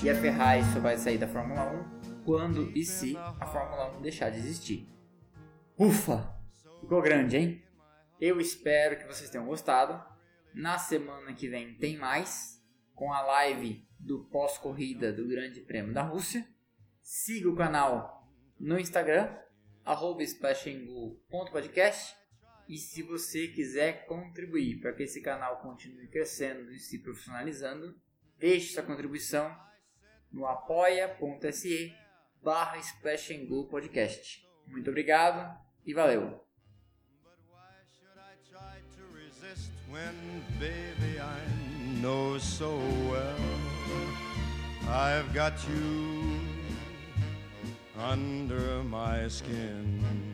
E a Ferrari só vai sair da Fórmula 1 quando e se a Fórmula 1 deixar de existir. Ufa! Ficou grande, hein? Eu espero que vocês tenham gostado. Na semana que vem tem mais com a live do pós-corrida do Grande Prêmio da Rússia. Siga o canal no Instagram, splashingu.podcast. E se você quiser contribuir para que esse canal continue crescendo e se profissionalizando, deixe sua contribuição no apoia.se barra Podcast. Muito obrigado e valeu! Under my skin.